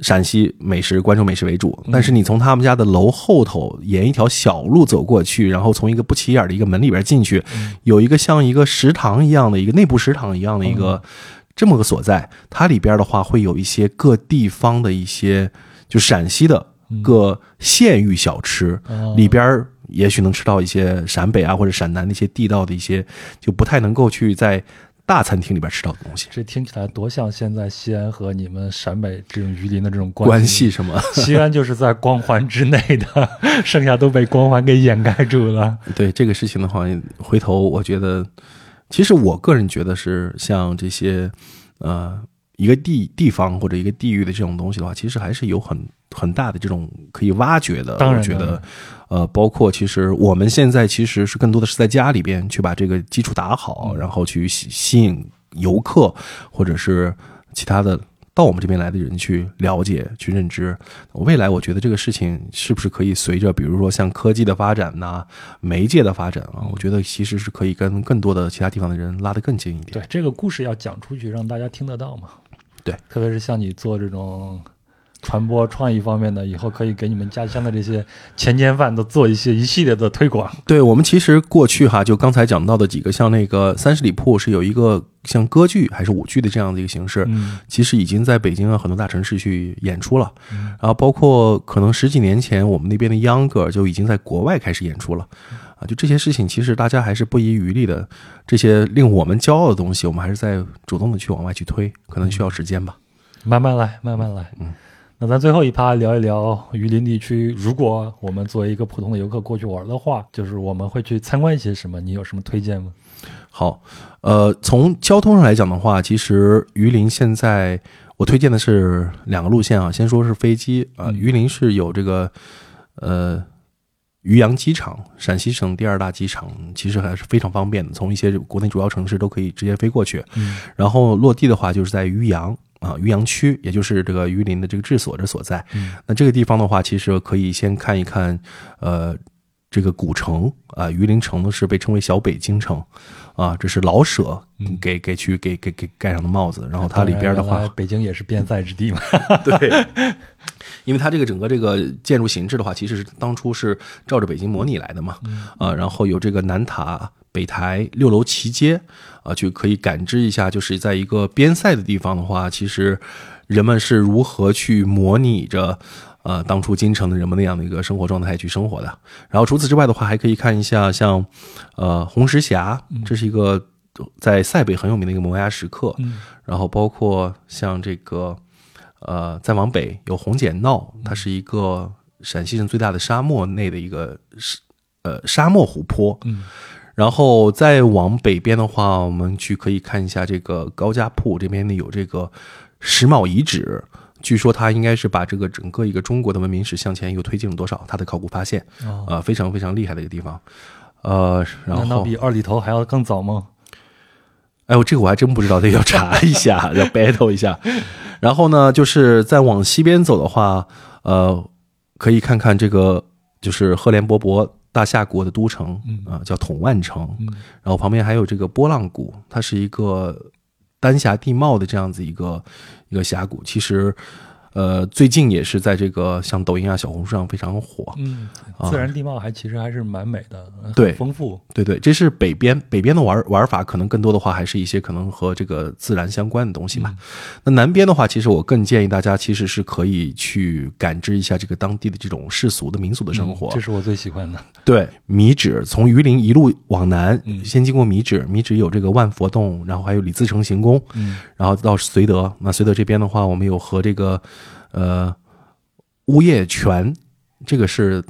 陕西美食、关中美食为主，嗯。但是你从他们家的楼后头沿一条小路走过去，然后从一个不起眼的一个门里边进去，嗯。有一个像一个食堂一样的一个内部食堂一样的一个、这么个所在，它里边的话会有一些各地方的一些就陕西的各县域小吃，哦。里边儿也许能吃到一些陕北啊或者陕南的一些地道的一些就不太能够去在大餐厅里边吃到的东西。这听起来多像现在西安和你们陕北这种榆林的这种关系。系什么？西安就是在光环之内的，剩下都被光环给掩盖住了。对这个事情的话，回头我觉得，其实我个人觉得是像这些，呃一个地地方或者一个地域的这种东西的话，其实还是有很很大的这种可以挖掘的。当然我觉得，呃，包括其实我们现在其实是更多的是在家里边去把这个基础打好，然后去吸吸引游客或者是其他的到我们这边来的人去了解、去认知。未来我觉得这个事情是不是可以随着比如说像科技的发展呐、媒介的发展啊，我觉得其实是可以跟更多的其他地方的人拉得更近一点。对这个故事要讲出去，让大家听得到嘛。对，特别是像你做这种传播创意方面的，以后可以给你们家乡的这些前间饭都做一些一系列的推广。对我们其实过去哈，就刚才讲到的几个，像那个三十里铺是有一个像歌剧还是舞剧的这样的一个形式，嗯。其实已经在北京啊很多大城市去演出了，然后包括可能十几年前我们那边的秧歌就已经在国外开始演出了，啊，就这些事情其实大家还是不遗余力的，这些令我们骄傲的东西，我们还是在主动的去往外去推，可能需要时间吧。慢慢来，慢慢来。嗯，那咱最后一趴聊一聊榆林地区，如果我们作为一个普通的游客过去玩的话，就是我们会去参观一些什么？你有什么推荐吗？好，呃，从交通上来讲的话，其实榆林现在我推荐的是两个路线啊。先说是飞机啊、呃榆林是有这个呃渔阳机场，陕西省第二大机场，其实还是非常方便的，从一些国内主要城市都可以直接飞过去。嗯然后落地的话，就是在渔阳啊，渔阳区，也就是这个榆林的这个治所的所在。嗯那这个地方的话，其实可以先看一看，呃，这个古城啊，榆林城呢是被称为小北京城，啊，这是老舍嗯给给去给给给盖上的帽子。然后它里边的话北京也是边塞之地嘛。对，因为它这个整个这个建筑形制的话，其实是当初是照着北京模拟来的嘛，啊，然后有这个南塔、北台、六楼旗街，啊，就可以感知一下，就是在一个边塞的地方的话，其实人们是如何去模拟着。呃，当初京城的人们那样的一个生活状态去生活的。然后除此之外的话，还可以看一下像，呃，红石峡，这是一个在塞北很有名的一个摩崖石刻。嗯然后包括像这个，呃，再往北有红碱淖，它是一个陕西省最大的沙漠内的一个是呃沙漠湖泊。嗯然后再往北边的话，我们去可以看一下这个高家铺这边呢有这个石卯遗址。据说他应该是把这个整个一个中国的文明史向前又推进了多少？他的考古发现，哦，呃，非常非常厉害的一个地方。呃，然难道后比二里头还要更早吗？哎，我这个我还真不知道，得要查一下，要 battle 一下。然后呢，就是再往西边走的话，呃，可以看看这个就是赫连勃勃大夏国的都城啊、叫统万城。嗯然后旁边还有这个波浪谷，它是一个丹霞地貌的这样子一个一个峡谷。其实，呃，最近也是在这个像抖音啊、小红书上非常火。嗯，啊自然地貌还其实还是蛮美的，对丰富。对对，这是北边，北边的玩玩法可能更多的话还是一些可能和这个自然相关的东西吧。那南边的话，其实我更建议大家其实是可以去感知一下这个当地的这种世俗的民俗的生活。嗯这是我最喜欢的。对，米脂从榆林一路往南，嗯先经过米脂，米脂有这个万佛洞，然后还有李自成行宫，嗯然后到绥德。那绥德这边的话，我们有和这个呃乌叶泉，这个是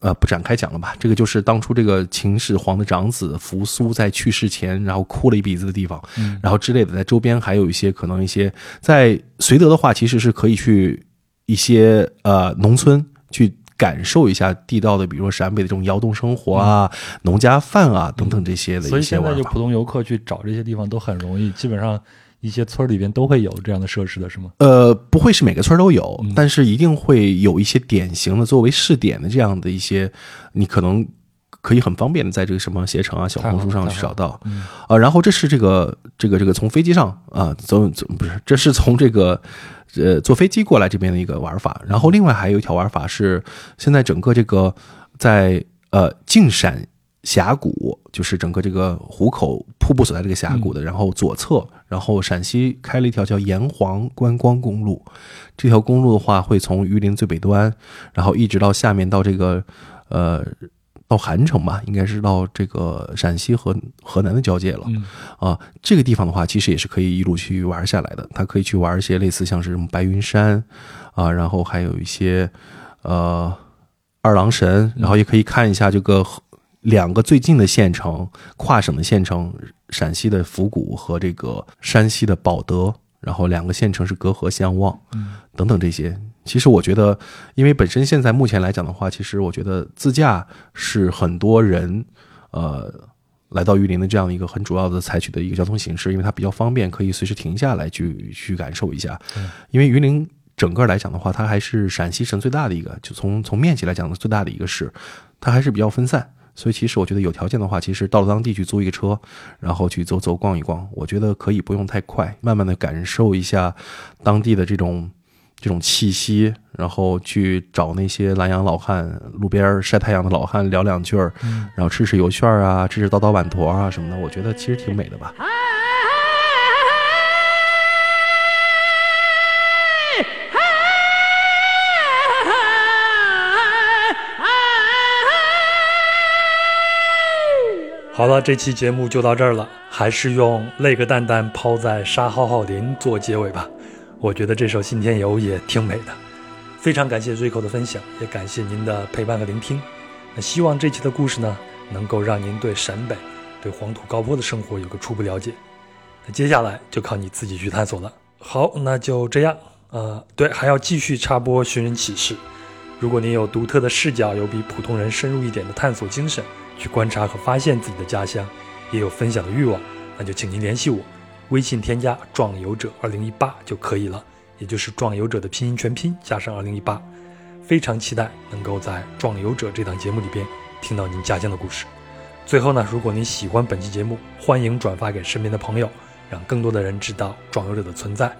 呃不展开讲了吧？这个就是当初这个秦始皇的长子扶苏在去世前，然后哭了一鼻子的地方，嗯然后之类的，在周边还有一些可能一些在绥德的话，其实是可以去一些呃农村去。感受一下地道的，比如说陕北的这种窑洞生活啊、农家饭啊等等这些的所以一些玩法。现在就普通游客去找这些地方都很容易，基本上一些村儿里边都会有这样的设施的，是吗？呃，不会是每个村儿都有，嗯但是一定会有一些典型的作为试点的这样的一些，你可能可以很方便的在这个什么携程啊、小红书上去找到。嗯啊，然后这是这个这个这个从飞机上啊走走不是，这是从这个呃坐飞机过来这边的一个玩法。然后另外还有一条玩法是现在整个这个在呃晋陕峡谷，就是整个这个壶口瀑布所在这个峡谷的，然后左侧，然后陕西开了一条叫炎黄观光公路。这条公路的话，会从榆林最北端，然后一直到下面到这个呃。到韩城吧，应该是到这个陕西和河南的交界了。嗯啊，这个地方的话，其实也是可以一路去玩下来的。它可以去玩一些类似像是什么白云山啊，然后还有一些呃二郎神，然后也可以看一下这个两个最近的县城，跨省的县城，陕西的府谷和这个山西的保德，然后两个县城是隔河相望，等等这些。其实我觉得，因为本身现在目前来讲的话，其实我觉得自驾是很多人呃来到榆林的这样一个很主要的采取的一个交通形式，因为它比较方便，可以随时停下来去去感受一下。因为榆林整个来讲的话，它还是陕西省最大的一个，就从从面积来讲的最大的一个市，它还是比较分散。所以其实我觉得有条件的话，其实到了当地去租一个车，然后去走走逛一逛，我觉得可以不用太快，慢慢的感受一下当地的这种这种气息，然后去找那些南洋老汉、路边晒太阳的老汉聊两句儿，然后吃吃油旋儿啊，吃吃叨叨碗坨啊什么的，我觉得其实挺美的吧。好了，这期节目就到这儿了，还是用《泪个蛋蛋抛在沙浩浩林》做结尾吧。我觉得这首《信天游》也挺美的。非常感谢瑞口的分享，也感谢您的陪伴和聆听。那希望这期的故事呢，能够让您对陕北、对黄土高坡的生活有个初步了解。那接下来就靠你自己去探索了。好，那就这样。呃，对，还要继续插播寻人启事。如果您有独特的视角，有比普通人深入一点的探索精神，去观察和发现自己的家乡，也有分享的欲望，那就请您联系我，微信添加“壮游者二零一八”就可以了，也就是“壮游者”的拼音全拼加上二零一八。非常期待能够在《壮游者》这档节目里边听到您家乡的故事。最后呢，如果您喜欢本期节目，欢迎转发给身边的朋友，让更多的人知道壮游者的存在。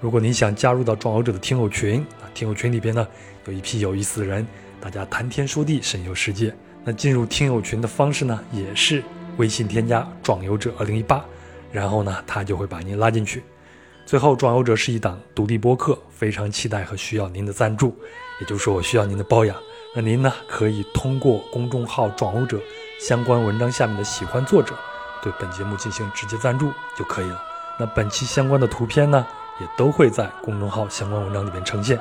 如果您想加入到壮游者的听友群，啊，听友群里边呢有一批有意思的人，大家谈天说地，神游世界。那进入听友群的方式呢，也是微信添加“壮游者二零一八”，然后呢，他就会把您拉进去。最后，壮游者是一档独立播客，非常期待和需要您的赞助，也就是说，我需要您的包养。那您呢，可以通过公众号“壮游者”相关文章下面的喜欢作者，对本节目进行直接赞助就可以了。那本期相关的图片呢，也都会在公众号相关文章里面呈现。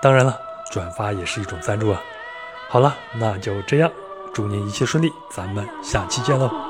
当然了，转发也是一种赞助啊。好了，那就这样，祝您一切顺利，咱们下期见喽。